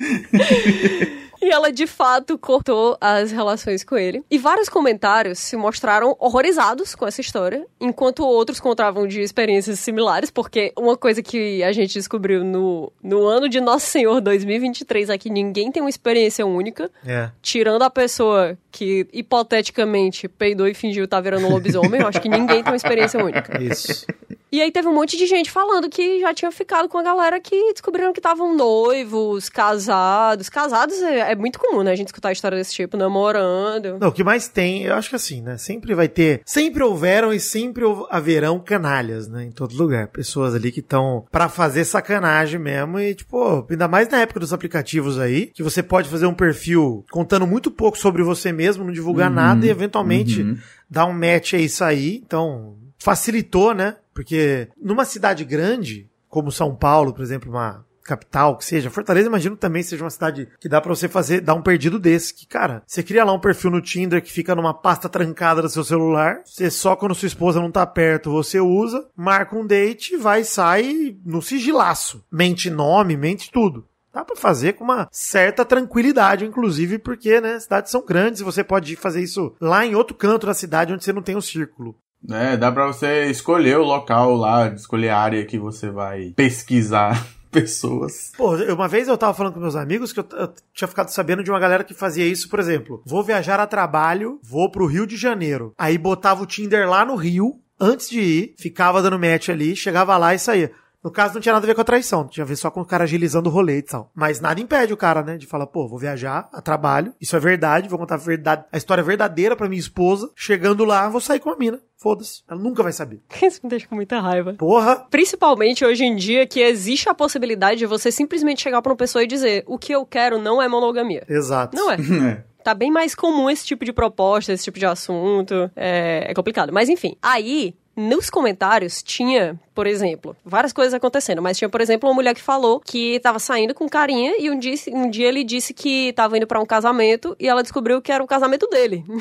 E ela de fato cortou as relações com ele. E vários comentários se mostraram horrorizados com essa história, enquanto outros contavam de experiências similares, porque uma coisa que a gente descobriu no, no ano de Nosso Senhor 2023 é que ninguém tem uma experiência única, É. tirando a pessoa que hipoteticamente peidou e fingiu estar virando um lobisomem. Eu acho que ninguém tem uma experiência única. Isso. E aí teve um monte de gente falando que já tinha ficado com a galera que descobriram que estavam noivos, casados. Casados é, é muito comum, né? A gente escutar história desse tipo, namorando. Não, o que mais tem, eu acho que assim, né? Sempre vai ter. Sempre houveram e sempre haverão canalhas, né? Em todo lugar. Pessoas ali que estão pra fazer sacanagem mesmo. E, tipo, ainda mais na época dos aplicativos aí, que você pode fazer um perfil contando muito pouco sobre você mesmo, não divulgar nada e eventualmente uhum. dar um match a isso aí. Então, facilitou, né? Porque numa cidade grande, como São Paulo, por exemplo, uma capital que seja, Fortaleza, imagino também seja uma cidade que dá pra você fazer, dar um perdido desse, que, cara, você cria lá um perfil no Tinder que fica numa pasta trancada do seu celular, você só quando sua esposa não tá perto, você usa, marca um date, vai sai no sigilaço. Mente nome, mente tudo. Dá pra fazer com uma certa tranquilidade, inclusive, porque, né, cidades são grandes e você pode fazer isso lá em outro canto da cidade onde você não tem um círculo. É, dá pra você escolher o local lá, escolher a área que você vai pesquisar pessoas. Pô, uma vez eu tava falando com meus amigos que eu, eu tinha ficado sabendo de uma galera que fazia isso, por exemplo. Vou viajar a trabalho, vou pro Rio de Janeiro. Aí botava o Tinder lá no Rio, antes de ir, ficava dando match ali, chegava lá e saía. No caso, não tinha nada a ver com a traição, tinha a ver só com o cara agilizando o rolê e tal. Mas nada impede o cara, né, de falar, pô, vou viajar a trabalho, isso é verdade, vou contar a, verdade, a história verdadeira pra minha esposa. Chegando lá, vou sair com a mina. Foda-se, ela nunca vai saber. Isso me deixa com muita raiva. Porra, Principalmente hoje em dia que existe a possibilidade de você simplesmente chegar pra uma pessoa e dizer o que eu quero não é monogamia. exato. Não é. É. Tá bem mais comum esse tipo de proposta, esse tipo de assunto. É, é complicado. Mas enfim, aí, nos comentários, tinha, por exemplo, várias coisas acontecendo, mas tinha, por exemplo, uma mulher que falou que tava saindo com carinha e um dia, um dia ele disse que tava indo pra um casamento e ela descobriu que era o casamento dele.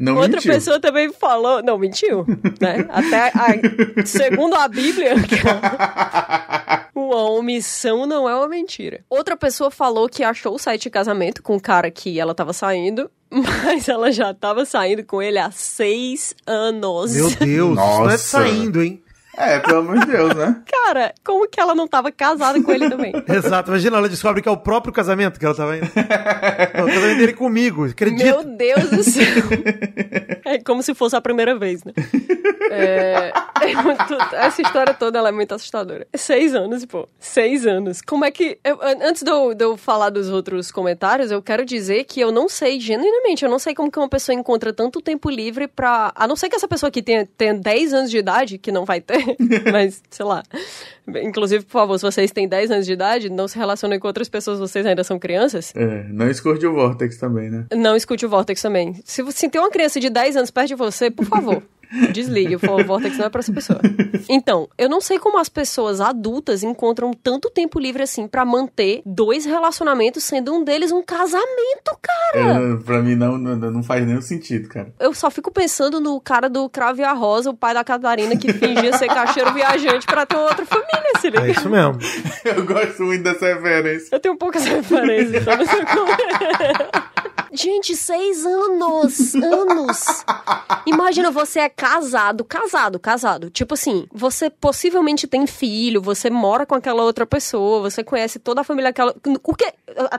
Não Outra mentiu. pessoa também falou. Não, mentiu. Né? Até a- segundo a Bíblia, uma omissão não é uma mentira. Outra pessoa falou que achou o site de casamento com o cara que ela tava saindo, mas ela já tava saindo com ele há seis anos. Meu Deus, isso não é Nossa. saindo, hein? É, pelo amor de Deus, né? Cara, como que ela não tava casada com ele também? Exato, imagina, ela descobre que é o próprio casamento que ela tava indo. É o casamento dele comigo, acredita? Meu Deus do céu. É como se fosse a primeira vez, né? É, é muito- essa história toda ela é muito assustadora. Seis anos, pô. Seis anos. Como é que. eu- an- antes de eu, de eu falar dos outros comentários, eu quero dizer que eu não sei, genuinamente, eu não sei como que uma pessoa encontra tanto tempo livre pra. A não ser que essa pessoa aqui tenha, tenha 10 anos de idade, que não vai ter, mas, sei lá. Inclusive, por favor, se vocês têm 10 anos de idade, não se relacionem com outras pessoas, vocês ainda são crianças. É, não escute o Vortex também, né? Não escute o Vortex também. Se, você- se tem uma criança de 10 anos perto de você, por favor, desligue. O Vortex não é pra essa pessoa. Então, eu não sei como as pessoas adultas encontram tanto tempo livre assim pra manter dois relacionamentos, sendo um deles um casamento, cara. Eu, pra mim não, não, não faz nenhum sentido, cara. Eu só fico pensando no cara do Cravo e a Rosa, o pai da Catarina, que fingia ser caixeiro viajante pra ter outra família, se liga? É isso mesmo. Eu gosto muito dessa referência. Eu tenho poucas referências, então não sei como é. Gente, seis anos! Anos! Imagina, você é casado, casado, casado. Tipo assim, você possivelmente tem filho, você mora com aquela outra pessoa, você conhece toda a família daquela. O que.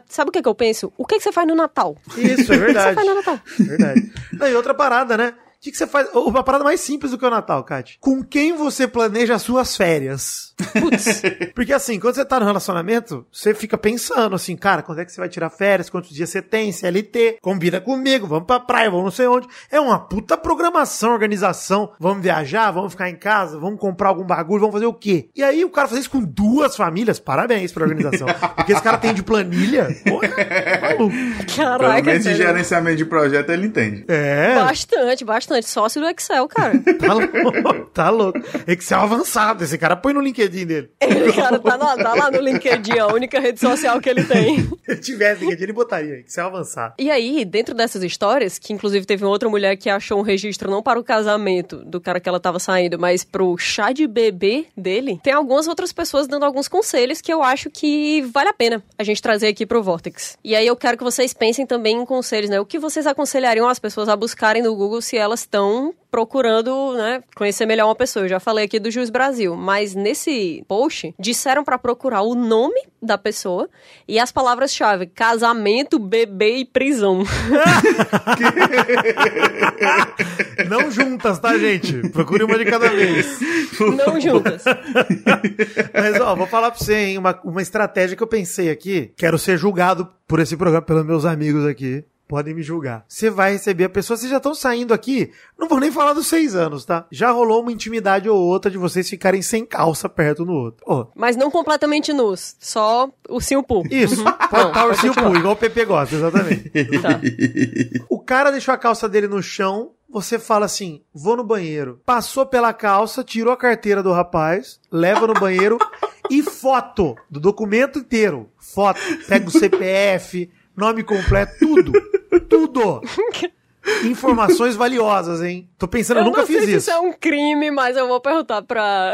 Sabe o que, que eu penso? O que, que você faz no Natal? Isso, é O que você verdade. faz no Natal? Verdade. Não, e outra parada, né? O que, que você faz? Uma parada mais simples do que o Natal, Kat. Com quem você planeja as suas férias? Putz. Porque assim, quando você tá no relacionamento, você fica pensando assim, cara, quando é que você vai tirar férias? Quantos dias você tem? CLT? Combina comigo, vamos pra praia, vamos não sei onde. É uma puta programação, organização. Vamos viajar, vamos ficar em casa, vamos comprar algum bagulho, vamos fazer o quê? E aí o cara fazer isso com duas famílias, parabéns pra organização. Porque esse cara tem de planilha, porra, tá maluco. Pelo Caraca, menos de sério. gerenciamento de projeto ele entende. É, Bastante, bastante. Sócio do Excel, cara. tá louco, tá louco. Excel avançado, esse cara põe no LinkedIn dele. Ele, cara, tá, no- tá lá no LinkedIn, a única rede social que ele tem. Se ele tivesse LinkedIn, ele botaria Excel avançado. E aí, dentro dessas histórias, que inclusive teve uma outra mulher que achou um registro não para o casamento do cara que ela tava saindo, mas pro chá de bebê dele, tem algumas outras pessoas dando alguns conselhos que eu acho que vale a pena a gente trazer aqui pro Vortex. E aí eu quero que vocês pensem também em conselhos, né? O que vocês aconselhariam as pessoas a buscarem no Google se elas estão procurando, né, conhecer melhor uma pessoa. Eu já falei aqui do Jus Brasil, mas nesse post disseram para procurar o nome da pessoa e as palavras-chave: casamento, bebê e prisão. Não juntas, tá, gente? Procure uma de cada vez. Não juntas. Mas, ó, vou falar pra você, hein? Uma, uma estratégia que eu pensei aqui. Quero ser julgado por esse programa pelos meus amigos aqui. Podem me julgar. Você vai receber a pessoa, vocês já estão saindo aqui. Não vou nem falar dos seis anos, tá? Já rolou uma intimidade ou outra de vocês ficarem sem calça perto no outro. Ó, Mas não completamente nus, só o Simpu. isso. Pode Não, estar o pode. Poo, igual o Pepe gosta, exatamente. Tá. O cara deixou a calça dele no chão. Você fala assim: vou no banheiro. Passou pela calça, tirou a carteira do rapaz, leva no banheiro e foto do documento inteiro. Foto. Pega o CPF, nome completo, tudo. Tudo. Informações valiosas, hein? Tô pensando, eu, Eu nunca não sei fiz se isso. isso é um crime, mas eu vou perguntar pra.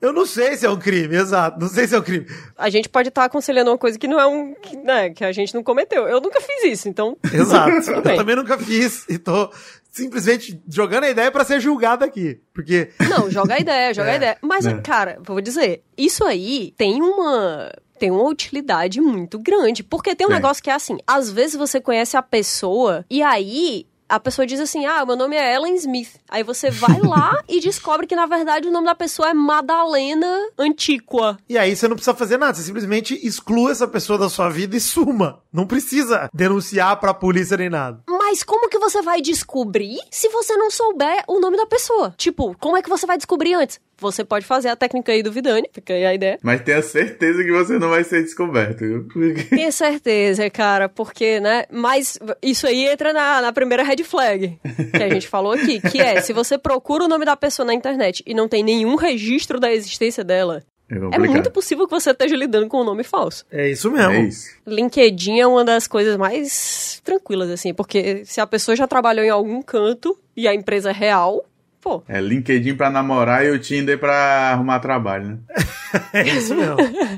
Eu não sei se é um crime, exato. Não sei se é um crime. a gente pode estar aconselhando uma coisa que não é um. que, né, que a gente não cometeu. Eu nunca fiz isso, então. Exato. eu bem. também nunca fiz e tô simplesmente jogando a ideia pra ser julgado aqui. Porque Não, joga a ideia, joga a É, ideia. Mas, é. cara, vou dizer, isso aí tem uma. Tem uma utilidade muito grande. Porque tem um Tem. negócio que é assim: às vezes você conhece a pessoa e aí. A pessoa diz assim: Ah, meu nome é Ellen Smith. Aí você vai lá e descobre que, na verdade, o nome da pessoa é Madalena Antíqua. E aí você não precisa fazer nada, você simplesmente exclua essa pessoa da sua vida e suma. Não precisa denunciar pra polícia nem nada. Mas como que você vai descobrir se você não souber o nome da pessoa? Tipo, como é que você vai descobrir antes? Você pode fazer a técnica aí do Vidani, fica aí a ideia. Mas tenha certeza que você não vai ser descoberto, viu? Tenha certeza, cara, porque, né? Mas isso aí entra na, na primeira red flag que a gente falou aqui, que é se você procura o nome da pessoa na internet e não tem nenhum registro da existência dela, É é muito possível que você esteja lidando com um nome falso. É isso mesmo. É isso. LinkedIn é uma das coisas mais tranquilas, assim, porque se a pessoa já trabalhou em algum canto e a empresa é real, pô, É LinkedIn pra namorar e o Tinder pra arrumar trabalho, né? É isso mesmo.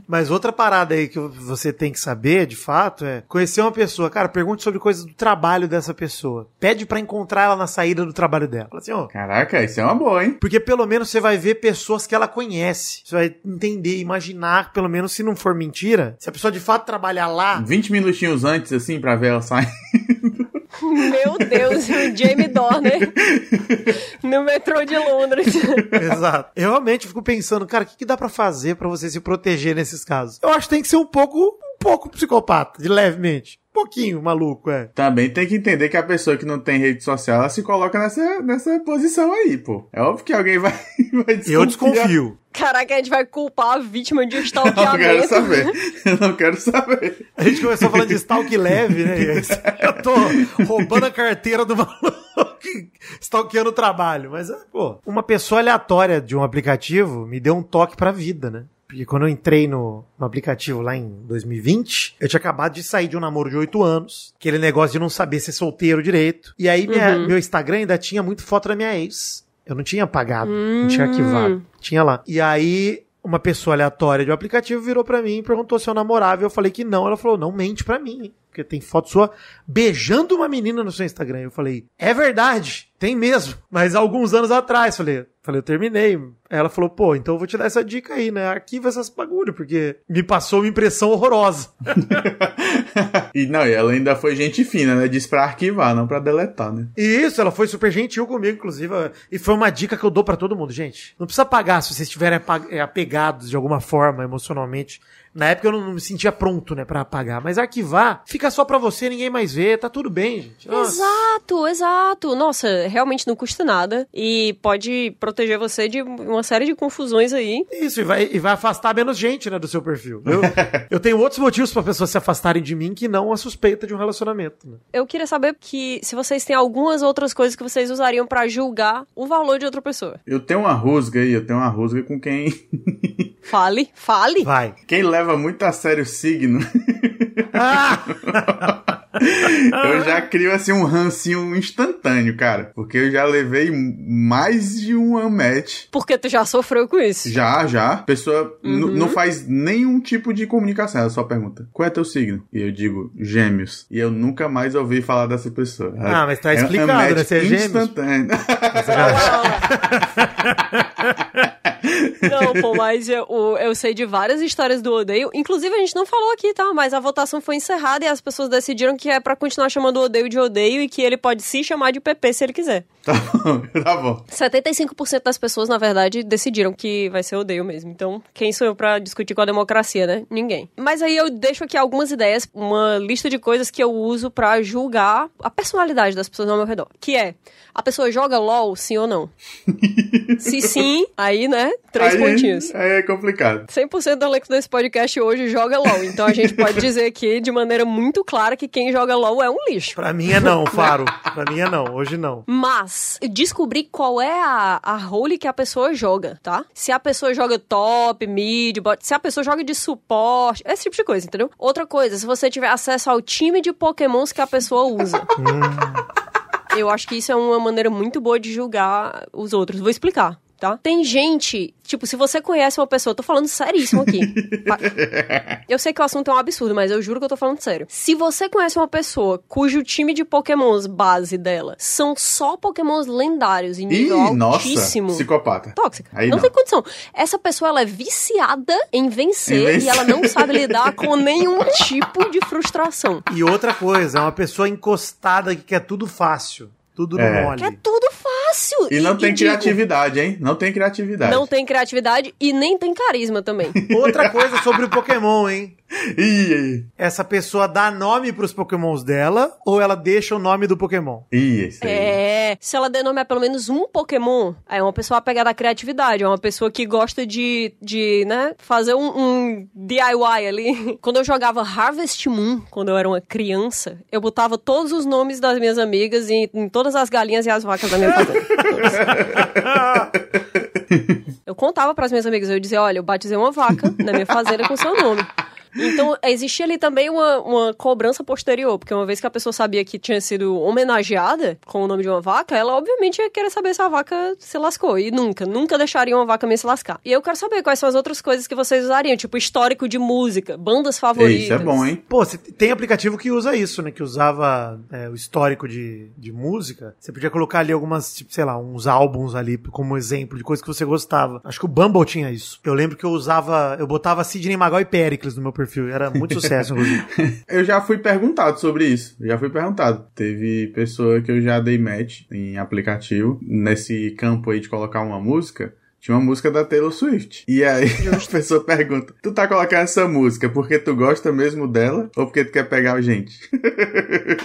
Mas outra parada aí que você tem que saber, de fato, é conhecer uma pessoa. Cara, pergunte sobre coisas do trabalho dessa pessoa. Pede pra encontrar ela na saída do trabalho dela. Fala assim, ó. Caraca, isso é uma boa, hein? Porque pelo menos você vai ver pessoas que ela conhece. Você vai entender, imaginar, pelo menos se não for mentira, se a pessoa de fato trabalhar lá, 20 minutinhos antes, assim, pra ver ela sair. Meu Deus, o Jamie Dorner no metrô de Londres. Exato. Eu realmente fico pensando, cara, o que, que dá pra fazer pra você se proteger nesses casos? Eu acho que tem que ser um pouco, um pouco psicopata, de levemente. Um pouquinho maluco, é. Também tem que entender que a pessoa que não tem rede social, ela se coloca nessa, nessa posição aí, pô. É óbvio que alguém vai, vai desconfiar. Eu desconfio. Caraca, a gente vai culpar a vítima de um Eu não quero stalkeamento. saber. Eu não quero saber. A gente começou falando de stalk leve, né? Eu tô roubando a carteira do maluco, stalkeando o trabalho. Mas, é, pô, uma pessoa aleatória de um aplicativo me deu um toque pra vida, né? Porque quando eu entrei no, no aplicativo lá em 2020, eu tinha acabado de sair de um namoro de 8 anos. Aquele negócio de não saber ser solteiro direito. E aí minha- Uhum. meu Instagram ainda tinha muito foto da minha ex. Eu não tinha apagado, não tinha arquivado. Tinha lá. E aí uma pessoa aleatória de um aplicativo virou pra mim e perguntou se eu namorava. E eu falei que não. Ela falou, não mente pra mim. Porque tem foto sua beijando uma menina no seu Instagram. Eu falei, é verdade, tem mesmo. Mas alguns anos atrás, falei, falei, eu terminei. Ela falou, pô, então eu vou te dar essa dica aí, né? Arquiva essas bagulho, porque me passou uma impressão horrorosa. e não, e ela ainda foi gente fina, né? Disse pra arquivar, não pra deletar, né? Isso, ela foi super gentil comigo, inclusive. E foi uma dica que eu dou para todo mundo, gente. Não precisa pagar se vocês estiverem é, apegados de alguma forma emocionalmente na época eu não, me sentia pronto, né, para apagar. Mas arquivar fica só pra você, ninguém mais vê, tá tudo bem, gente. Nossa. Exato, exato. Nossa, realmente não custa nada e pode proteger você de uma série de confusões aí. Isso, e vai, e vai afastar menos gente, né, do seu perfil. Eu, eu tenho outros motivos para pessoas se afastarem de mim que não a suspeita de um relacionamento. Né? Eu queria saber que se vocês têm algumas outras coisas que vocês usariam para julgar o valor de outra pessoa. Eu tenho uma rusga aí, eu tenho uma rusga com quem. fale, fale. Vai. Quem leva leva muito a sério o signo. Ah! eu já crio assim um rancinho instantâneo, cara. Porque eu já levei mais de um match. Porque tu já sofreu com isso? Já, já. A pessoa uhum. não faz nenhum tipo de comunicação. Ela só pergunta: qual é teu signo? E eu digo: gêmeos. E eu nunca mais ouvi falar dessa pessoa. Ah, mas tá é explicado, é um né? Você é gêmeos. Instantâneo. Não, pô, mas eu, eu sei de várias histórias do odeio. Inclusive, a gente não falou aqui, tá? Mas a votação foi encerrada e as pessoas decidiram que é para continuar chamando o odeio de odeio e que ele pode se chamar de PP se ele quiser. Tá bom, tá bom. 75% das pessoas, na verdade, decidiram que vai ser odeio mesmo. Então, quem sou eu pra discutir com a democracia, né? Ninguém. Mas aí eu deixo aqui algumas ideias, uma lista de coisas que eu uso para julgar a personalidade das pessoas ao meu redor. Que é, a pessoa joga LOL, sim ou não? se sim, aí, né? Três aí, pontinhos. Aí é complicado. 100% do elenco desse podcast hoje joga LOL. Então a gente pode dizer aqui de maneira muito clara que quem joga LOL é um lixo. Pra mim é não, Faro. pra mim é não, hoje não. Mas, descobrir qual é a, a role que a pessoa joga, tá? Se a pessoa joga top, mid, bot, se a pessoa joga de suporte, esse tipo de coisa, entendeu? Outra coisa, se você tiver acesso ao time de pokémons que a pessoa usa. Hum. Eu acho que isso é uma maneira muito boa de julgar os outros. Vou explicar tá? Tem gente, tipo, se você conhece uma pessoa, tô falando seríssimo aqui. eu sei que o assunto é um absurdo, mas eu juro que eu tô falando sério. Se você conhece uma pessoa cujo time de pokémons base dela são só pokémons lendários em nível Ih, altíssimo... Nossa, psicopata. Tóxica. Aí não, não, tem condição. Essa pessoa, ela é viciada em vencer, em vencer e ela não sabe lidar com nenhum tipo de frustração. E outra coisa, é uma pessoa encostada que quer tudo fácil. Tudo no é. mole. Que é tudo fácil. E não e, tem e criatividade, digo, hein? Não tem criatividade. Não tem criatividade e nem tem carisma também. Outra coisa sobre o Pokémon, hein? Ih, Essa pessoa dá nome pros pokémons dela ou ela deixa o nome do pokémon? Ih, isso aí. É, se ela denominar pelo menos um pokémon, é uma pessoa apegada à criatividade, é uma pessoa que gosta de, de né, fazer um, um DIY ali. Quando eu jogava Harvest Moon, quando eu era uma criança, eu botava todos os nomes das minhas amigas em, em todas as galinhas e as vacas da minha fazenda. eu contava para as minhas amigas, eu dizia, olha, eu batizei uma vaca na minha fazenda com seu nome. Então, existia ali também uma, uma cobrança posterior, porque uma vez que a pessoa sabia que tinha sido homenageada com o nome de uma vaca, ela obviamente ia querer saber se a vaca se lascou. E nunca, nunca deixaria uma vaca me se lascar. E eu quero saber quais são as outras coisas que vocês usariam, tipo histórico de música, bandas favoritas. Isso é bom, hein? Pô, tem aplicativo que usa isso, né? Que usava é, o histórico de, de música. Você podia colocar ali algumas, tipo, sei lá, uns álbuns ali como exemplo de coisas que você gostava. Acho que o Bumble tinha isso. Eu lembro que eu usava, eu botava Sidney Magal e Pericles no meu perfil perfil. Era muito sucesso, inclusive. eu já fui perguntado sobre isso. Já fui perguntado. Teve pessoa que eu já dei match em aplicativo, nesse campo aí de colocar uma música. Tinha uma música da Taylor Swift. E aí a pessoa pergunta: Tu tá colocando essa música porque tu gosta mesmo dela ou porque tu quer pegar a gente?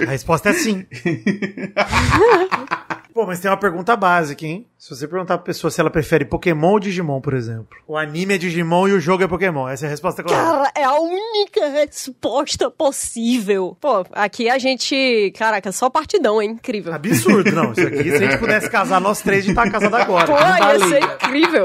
A resposta é sim. Pô, mas tem uma pergunta básica, hein? Se você perguntar pra pessoa se ela prefere Pokémon ou Digimon, por exemplo. O anime é Digimon e o jogo é Pokémon. Essa é a resposta clara. Cara, é a única resposta possível. Pô, aqui a gente. Caraca, só partidão, é incrível. Absurdo, não. Isso aqui, se a gente pudesse casar nós três, a gente tá casado agora. Pô, ia ser incrível.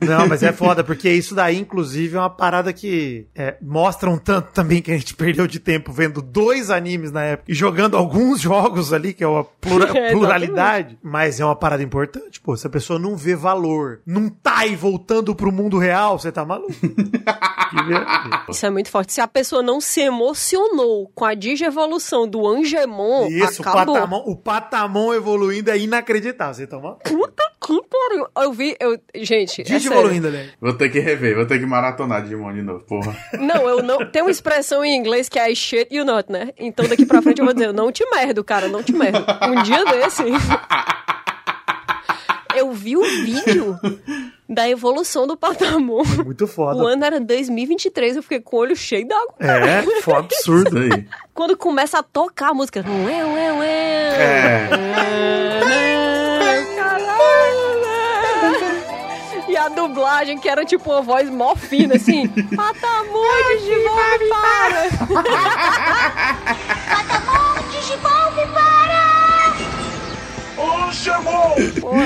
Não, mas é foda, porque isso daí, inclusive, é uma parada que é, mostra um tanto também que a gente perdeu de tempo vendo dois animes na época e jogando alguns jogos ali, que é uma plura- É, pluralidade. Mas é uma parada importante, pô. Se a pessoa não vê valor, não tá aí voltando pro mundo real, você tá maluco. Isso é muito forte. Se a pessoa não se emocionou com a digievolução do Angemon, Isso, o acabou. patamon, o patamon evoluindo é inacreditável, você tá maluco. Puta que pariu. Eu vi, eu... Gente, é Digi sério. evoluindo, né? Vou ter que rever, vou ter que maratonar Digimon de novo, porra. Não, eu não... Tem uma expressão em inglês que é I shit you not, né? Então daqui pra frente eu vou dizer, eu não te merdo, cara, não te merdo. Um dia desse... Eu vi o vídeo da evolução do Patamon. Muito O foda. ano era 2023, eu fiquei com o olho cheio d'água. É, foi um absurdo. Aí. Quando começa a tocar a música. Ué, ué, ué. É. dublagem, que era tipo uma voz mó fina, assim. Patamu, Digimon, para! Patamon, Digimon, me para! Porra.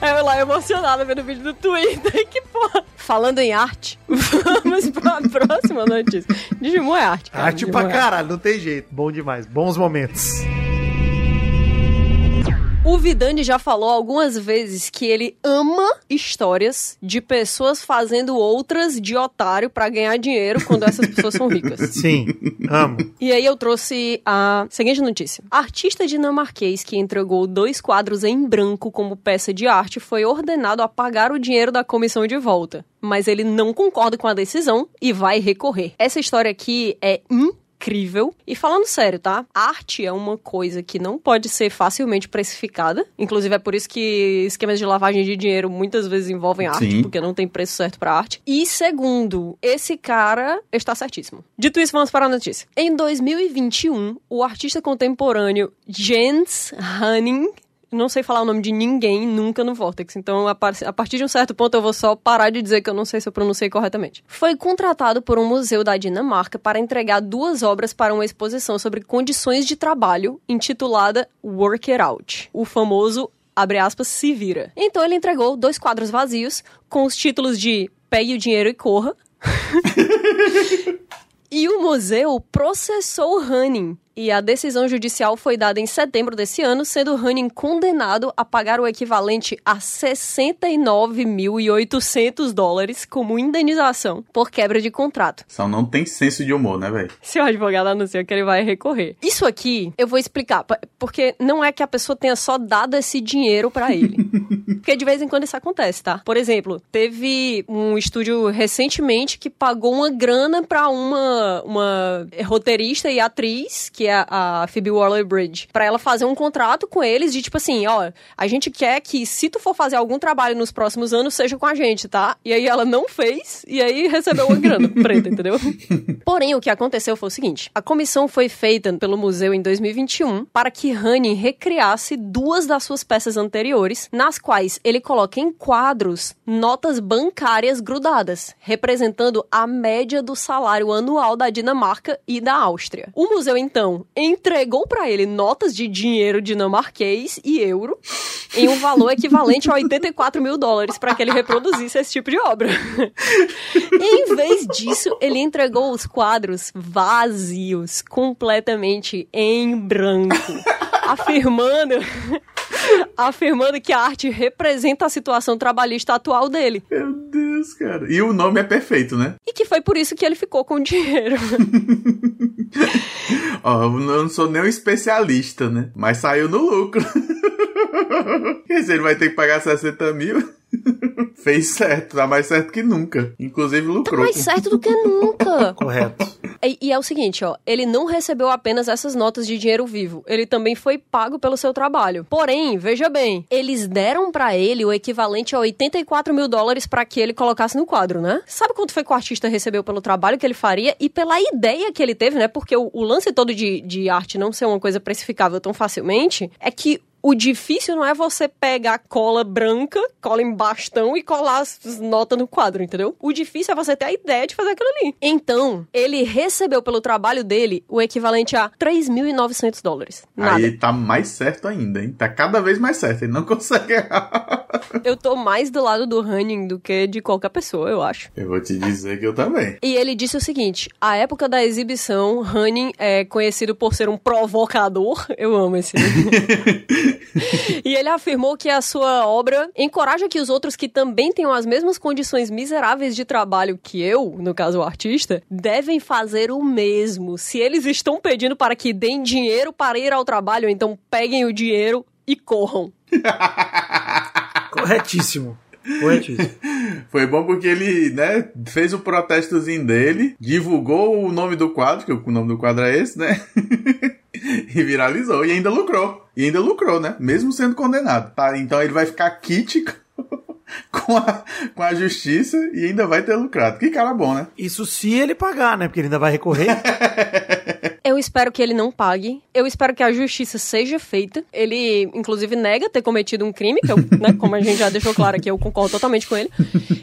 Aí eu lá emocionada vendo o vídeo do Twitter. Que porra. Falando em arte, vamos pra próxima notícia. Digimon é arte. Cara. Arte Digimon pra é arte. caralho, não tem jeito. Bom demais. Bons momentos. O Vidani já falou algumas vezes que ele ama histórias de pessoas fazendo outras de otário pra ganhar dinheiro quando essas pessoas são ricas. Sim, amo. E aí eu trouxe a seguinte notícia. Artista dinamarquês que entregou dois quadros em branco como peça de arte foi ordenado a pagar o dinheiro da comissão de volta. Mas ele não concorda com a decisão e vai recorrer. Essa história aqui é incrível. E falando sério, tá? Arte é uma coisa que não pode ser facilmente precificada. Inclusive é por isso que esquemas de lavagem de dinheiro muitas vezes envolvem arte, Sim. porque não tem preço certo pra arte. E segundo, esse cara está certíssimo. Dito isso, vamos para a notícia. Em 2021, o artista contemporâneo Jens Hanning não sei falar o nome de ninguém nunca no Vortex, então a, par- a partir de um certo ponto eu vou só parar de dizer que eu não sei se eu pronunciei corretamente. Foi contratado por um museu da Dinamarca para entregar duas obras para uma exposição sobre condições de trabalho intitulada Work It Out, o famoso abre aspas, se vira. Então ele entregou dois quadros vazios com os títulos de Pegue o dinheiro e corra. E o museu processou Hanning. E a decisão judicial foi dada em setembro desse ano, sendo Hanning condenado a pagar o equivalente a 69.800 dólares como indenização por quebra de contrato. Só não tem senso de humor, né, velho? Seu advogado anunciou que ele vai recorrer. Isso aqui eu vou explicar, porque não é que a pessoa tenha só dado esse dinheiro pra ele. Porque de vez em quando isso acontece, tá? Por exemplo, teve um estúdio recentemente que pagou uma grana pra uma, uma roteirista e atriz, que é a Phoebe Waller-Bridge, pra ela fazer um contrato com eles de tipo assim, ó, a gente quer que se tu for fazer algum trabalho nos próximos anos, seja com a gente, tá? E aí ela não fez, e aí recebeu uma grana preta, entendeu? Porém, o que aconteceu foi o seguinte: a comissão foi feita pelo museu em 2021 para que Hanning recriasse duas das suas peças anteriores, nas quais ele coloca em quadros notas bancárias grudadas, representando a média do salário anual da Dinamarca e da Áustria. O museu, então, entregou para ele notas de dinheiro dinamarquês e euro em um valor equivalente a 84 mil dólares para que ele reproduzisse esse tipo de obra. em vez disso, ele entregou os quadros vazios, completamente em branco, afirmando afirmando que a arte representa a situação trabalhista atual dele. Meu Deus, cara. E o nome é perfeito, né? E que foi por isso que ele ficou com o dinheiro. Ó, eu não sou nem um especialista, né? Mas saiu no lucro. Quer dizer, ele vai ter que pagar 60 mil. Fez certo, tá mais certo que nunca. Inclusive Tá lucrou. mais certo do que nunca. Correto. E, e é o seguinte, ó, ele não recebeu apenas essas notas de dinheiro vivo, ele também foi pago pelo seu trabalho. Porém, veja bem, eles deram pra ele o equivalente a 84 mil dólares pra que ele colocasse no quadro, né? Sabe quanto foi que o artista recebeu pelo trabalho que ele faria e pela ideia que ele teve, né? Porque o, o lance todo de, de arte não ser uma coisa precificável tão facilmente é que o difícil não é você pegar cola branca, cola em bastão e colar as notas no quadro, entendeu? O difícil é você ter a ideia de fazer aquilo ali. Então, ele recebeu pelo trabalho dele o equivalente a 3.900 dólares. Nada. Aí tá mais certo ainda, hein? Tá cada vez mais certo. Ele não consegue errar. Eu tô mais do lado do Hanning do que de qualquer pessoa, eu acho. Eu vou te dizer que eu também. E ele disse o seguinte: a época da exibição, Hanning é conhecido por ser um provocador. Eu amo esse. e ele afirmou que a sua obra encoraja que os outros que também tenham as mesmas condições miseráveis de trabalho que eu, no caso o artista, devem fazer o mesmo. Se eles estão pedindo para que deem dinheiro para ir ao trabalho, então peguem o dinheiro e corram. Corretíssimo. Corretíssimo. Foi bom porque ele, né, fez o protestozinho dele, divulgou o nome do quadro, que o nome do quadro é esse, né? e viralizou. E ainda lucrou. E ainda lucrou, né? Mesmo sendo condenado. Tá? Então ele vai ficar kit com a, com a justiça e ainda vai ter lucrado. Que cara bom, né? Isso se ele pagar, né? Porque ele ainda vai recorrer. Espero que ele não pague. Eu espero que a justiça seja feita. Ele, inclusive, nega ter cometido um crime, que eu, né, como a gente já deixou claro aqui, eu concordo totalmente com ele.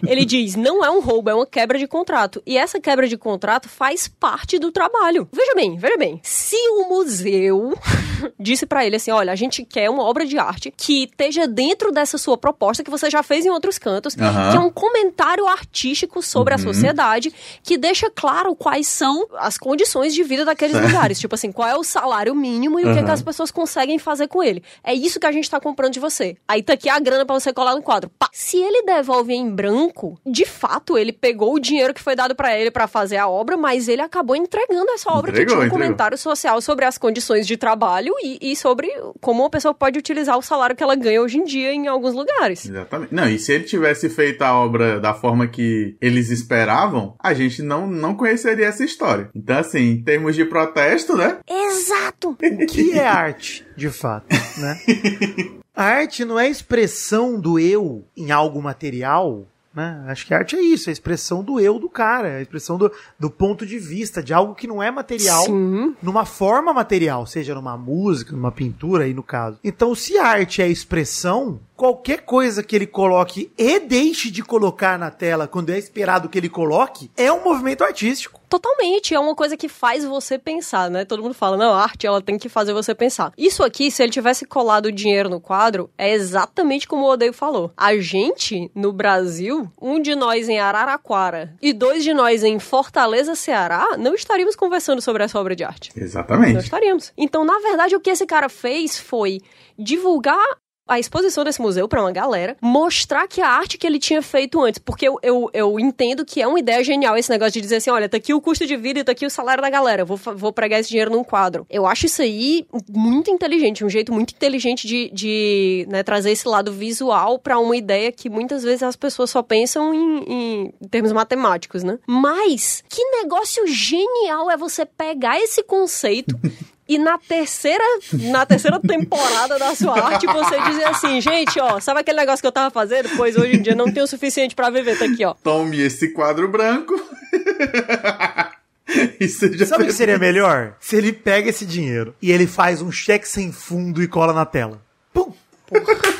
Ele diz: não é um roubo, é uma quebra de contrato. E essa quebra de contrato faz parte do trabalho. Veja bem, veja bem. Se o museu disse para ele assim: olha, a gente quer uma obra de arte que esteja dentro dessa sua proposta que você já fez em outros cantos, Aham. que é um comentário artístico sobre a sociedade que deixa claro quais são as condições de vida daqueles Certo. Lugares. Tipo assim, qual é o salário mínimo e o que, Aham. que as pessoas conseguem fazer com ele. É isso que a gente tá comprando de você. Aí tá aqui a grana pra você colar no quadro. Pá. Se ele devolve em branco, de fato, ele pegou o dinheiro que foi dado pra ele pra fazer a obra, mas ele acabou entregando essa obra que Entregou, tinha um entregou. comentário social sobre as condições de trabalho e, e sobre como uma pessoa pode utilizar o salário que ela ganha hoje em dia em alguns lugares. Exatamente. Não, e se ele tivesse feito a obra da forma que eles esperavam, a gente não, não conheceria essa história. Então, assim, em termos de protesto, né? Exato! O que é arte, de fato, né? A arte não é a expressão do eu em algo material, né? Acho que a arte é isso, é a expressão do eu do cara, é a expressão do, do ponto de vista, de algo que não é material, Sim. numa forma material, seja numa música, numa pintura aí no caso. Então, se a arte é expressão, qualquer coisa que ele coloque e deixe de colocar na tela quando é esperado que ele coloque, é um movimento artístico. Totalmente, é uma coisa que faz você pensar, né? Todo mundo fala, não, a arte ela tem que fazer você pensar. Isso aqui, se ele tivesse colado o dinheiro no quadro, é exatamente como o Odeio falou. A gente, no Brasil, um de nós em Araraquara e dois de nós em Fortaleza, Ceará, não estaríamos conversando sobre essa obra de arte. Não Exatamente. estaríamos. Então, na verdade, o que esse cara fez foi divulgar a exposição desse museu pra uma galera, mostrar que a arte que ele tinha feito antes, porque eu, eu, eu entendo que é uma ideia genial esse negócio de dizer assim, olha, tá aqui o custo de vida e tá aqui o salário da galera, vou, vou pregar esse dinheiro num quadro. Eu acho isso aí muito inteligente, um jeito muito inteligente de, de né, trazer esse lado visual pra uma ideia que muitas vezes as pessoas só pensam em, em termos matemáticos, né? Mas, que negócio genial é você pegar esse conceito e na terceira, na terceira temporada da sua arte, você dizer assim, gente, ó, sabe aquele negócio que eu tava fazendo? Pois hoje em dia não tem o suficiente pra viver, tá aqui, ó. Tome esse quadro branco. e Sabe o que seria melhor? Se ele pega esse dinheiro e ele faz um cheque sem fundo e cola na tela. Pum!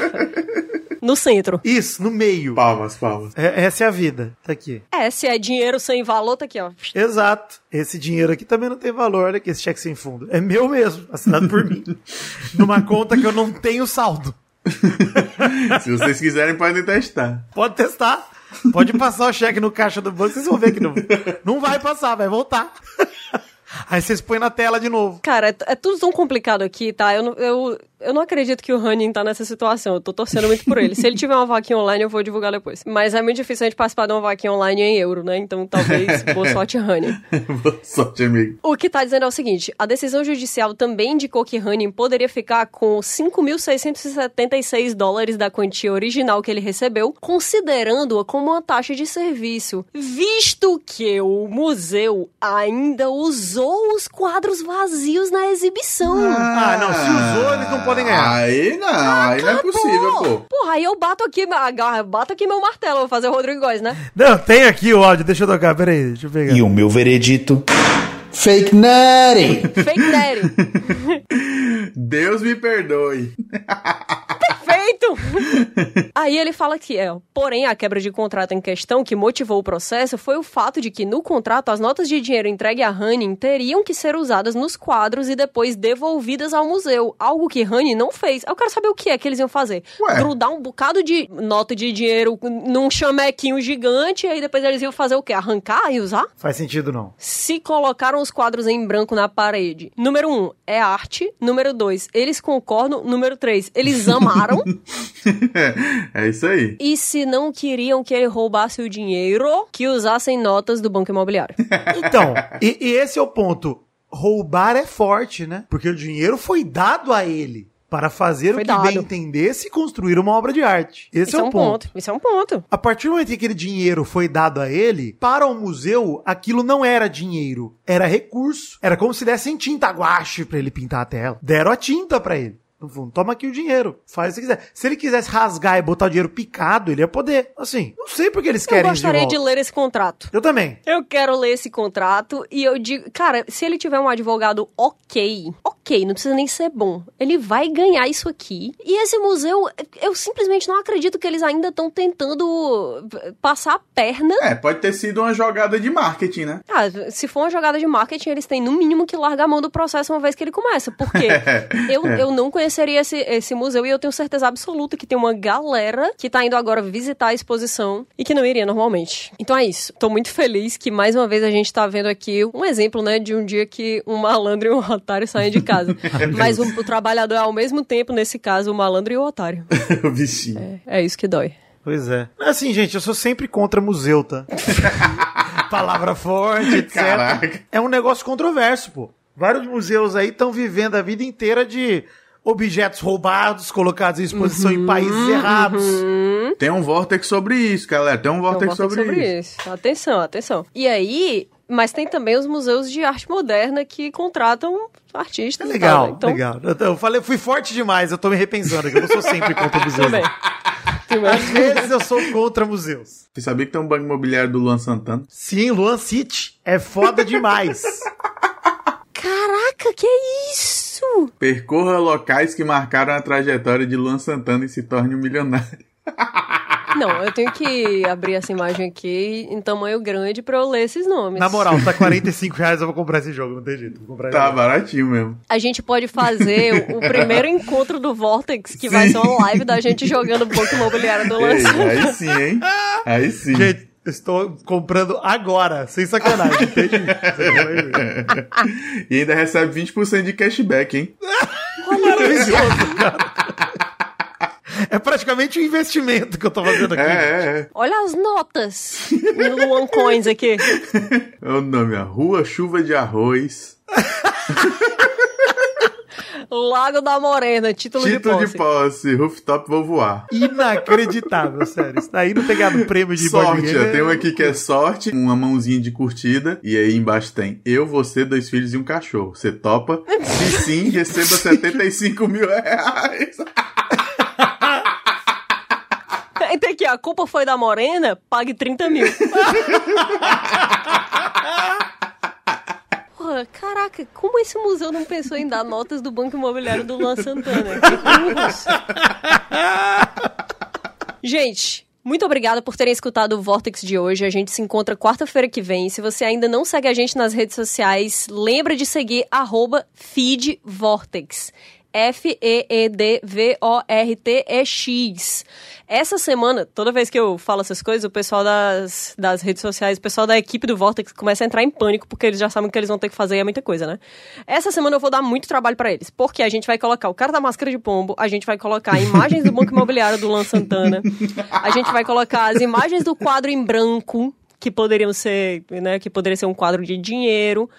No centro. Isso, no meio. Palmas, palmas. É- essa é a vida. Tá aqui. É, se é dinheiro sem valor, tá aqui, ó. Exato. Esse dinheiro aqui também não tem valor, olha aqui, esse cheque sem fundo. É meu mesmo, assinado por mim. Numa conta que eu não tenho saldo. Se vocês quiserem, podem testar. Pode testar. Pode passar o cheque no caixa do banco, vocês vão ver que não, não vai passar, vai voltar. Aí vocês põem na tela de novo. Cara, é, é tudo tão complicado aqui, tá? Eu, não- eu, eu não acredito que o Running tá nessa situação. Eu tô torcendo muito por ele. Se ele tiver uma vaquinha online, eu vou divulgar depois. Mas é muito difícil a gente participar de uma vaquinha online em euro, né? Então talvez boa sorte, Running. Boa sorte, amigo. O que tá dizendo é o seguinte: a decisão judicial também indicou que Hanning poderia ficar com 5.676 dólares da quantia original que ele recebeu, considerando-a como uma taxa de serviço, visto que o museu ainda usou os quadros vazios na exibição. Ah, não, se usou, eles não podem ganhar. Aí não, aí não é possível, pô. Porra, aí eu bato aqui, ah, bato aqui meu martelo, vou fazer o Rodrigo Góes, né? Não, tem aqui o áudio, deixa eu tocar, peraí, deixa eu pegar. E o meu veredito. Fake Nutty! Fake daddy. Deus me perdoe. Perfeito! Aí ele fala que é, porém, a quebra de contrato em questão que motivou o processo foi o fato de que no contrato as notas de dinheiro entregue a Hanning teriam que ser usadas nos quadros e depois devolvidas ao museu, algo que Hanning não fez. Eu quero saber o que é que eles iam fazer. Ué. Grudar um bocado de nota de dinheiro num chamequinho gigante e aí depois eles iam fazer o quê? Arrancar e usar? Faz sentido não. Se colocaram os quadros em branco na parede. Número um, é arte. Número dois, eles concordam. Número três, eles é isso aí. e se não queriam que ele roubasse o dinheiro, que usassem notas do banco imobiliário. Então, e, e esse é o ponto. Roubar é forte, né? Porque o dinheiro foi dado a ele para fazer Foi o que bem dado. entendesse e construir uma obra de arte. Esse Isso é é o um ponto. ponto. Isso é um ponto. A partir do momento em que aquele dinheiro foi dado a ele, para o museu, aquilo não era dinheiro, era recurso. Era como se dessem tinta guache pra ele pintar a tela. Deram a tinta pra ele. No fundo, toma aqui o dinheiro. Faz o que quiser. Se ele quisesse rasgar e botar o dinheiro picado, ele ia poder. Assim, não sei porque eles Eu querem isso de gostaria de, volta. ler esse contrato. Eu também. Eu quero ler esse contrato e eu digo, cara, se ele tiver um advogado ok, ok, não precisa nem ser bom, ele vai ganhar isso aqui. E esse museu, eu simplesmente não acredito que eles ainda estão tentando passar a perna. É, pode ter sido uma jogada de marketing, né? Ah, se for uma jogada de marketing, eles têm no mínimo que largar a mão do processo uma vez que ele começa. Porque eu, eu não conheceria esse, esse museu e eu tenho certeza absoluta que tem uma galera que tá indo agora visitar a exposição e que não iria normalmente. Então é isso. Tô muito feliz que mais uma vez a gente tá vendo aqui um exemplo, né, de um dia que um malandro e um otário saem de casa. Mas o, o trabalhador é ao mesmo tempo, nesse caso, o malandro e o otário. o bichinho. É, é isso que dói. Pois é. Assim, gente, eu sou sempre contra museu, tá? Palavra forte, etc. Caraca. É um negócio controverso, pô. Vários museus aí estão vivendo a vida inteira de objetos roubados, colocados em exposição em países errados. Tem um vortex sobre isso, galera. Tem um Então, vortex bota sobre, isso. Atenção, atenção. E aí, mas tem também os museus de arte moderna que contratam É artistas. e legal, tal, né? Então, legal. Eu, eu falei, fui forte demais, eu tô me repensando aqui. Eu não sou sempre contra museus. Tudo bem. Tudo bem. Às vezes eu sou contra museus. Você sabia que tem um banco imobiliário do Luan Santana? Sim, Luan City é foda demais. Caraca, que é isso? Percorra locais que marcaram a trajetória de Luan Santana e se torne um milionário. Não, eu tenho que abrir essa imagem aqui em tamanho grande pra eu ler esses nomes. Na moral, tá 45 reais, eu vou comprar esse jogo, não tem jeito. Vou comprar Tá baratinho mesmo. A gente pode fazer o, primeiro encontro do Vortex, que vai ser uma live da gente jogando Banco Imobiliário do Lançamento. aí sim, hein? Aí sim. Gente, estou comprando agora, sem sacanagem, entende? e ainda recebe 20% de cashback, hein? Maravilhoso, cara. É praticamente um investimento que eu tô fazendo aqui. É, é, é. Olha as notas em Luan Coins aqui. É o nome, a Rua Chuva de Arroz. Lago da Morena, título, Título de de posse. posse, rooftop vou voar. Inacreditável, sério. Isso daí não tem ganhado prêmio de Sorte, um é- aqui que é sorte, uma mãozinha de curtida, e aí embaixo tem eu, você, dois filhos e um cachorro. Você topa? Se sim, receba 75 mil reais. Aí tem aqui, a culpa foi da Morena, pague 30 mil. Porra, caraca, como esse museu não pensou em dar notas do Banco Imobiliário do Luan Santana? Gente, muito obrigada por terem escutado o Vortex de hoje. A gente se encontra quarta-feira que vem. Se você ainda não segue a gente nas redes sociais, lembra de seguir feedvortex. F-E-E-D-V-O-R-T-E-X. Essa semana, toda vez que eu falo essas coisas, o pessoal das, das redes sociais, o pessoal da equipe do Vortex começa a entrar em pânico, porque eles já sabem que eles vão ter que fazer é muita coisa, né? Essa semana eu vou dar muito trabalho pra eles, porque a gente vai colocar o cara da máscara de pombo, a gente vai colocar imagens do Banco Imobiliário do Lan Santana, a gente vai colocar as imagens do quadro em branco, que poderiam ser, né, que poderia ser um quadro de dinheiro.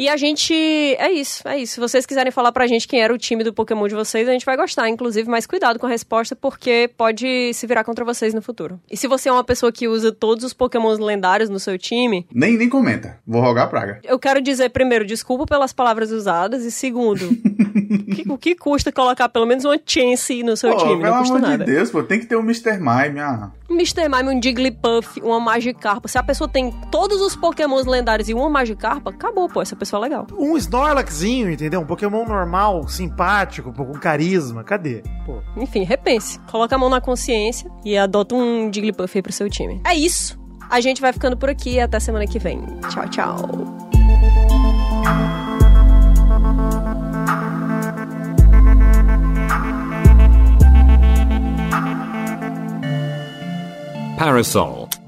E a gente. É isso, é isso. Se vocês quiserem falar pra gente quem era o time do Pokémon de vocês, a gente vai gostar, inclusive, mas cuidado com a resposta, porque pode se virar contra vocês no futuro. E se você é uma pessoa que usa todos os Pokémons lendários no seu time, Nem, nem comenta. Vou rogar praga. eu quero dizer, primeiro, desculpa pelas palavras usadas, e segundo, que, o que custa colocar pelo menos uma chance no seu Pô, time? pelo Não custa amor nada. de Deus, pô, tem que ter um Mr. Mime. Ah. Mr. Mime, um Jigglypuff, uma Magikarpa. Se a pessoa tem todos os pokémons lendários e uma Magikarpa, acabou, pô, essa pessoa é legal. Um Snorlaxzinho, entendeu? Um Pokémon normal, simpático, com carisma. Cadê? Pô. Enfim, repense. Coloca a mão na consciência e adota um Jigglypuff aí pro seu time. É isso. A gente vai ficando por aqui até semana que vem. Tchau, tchau. parasol.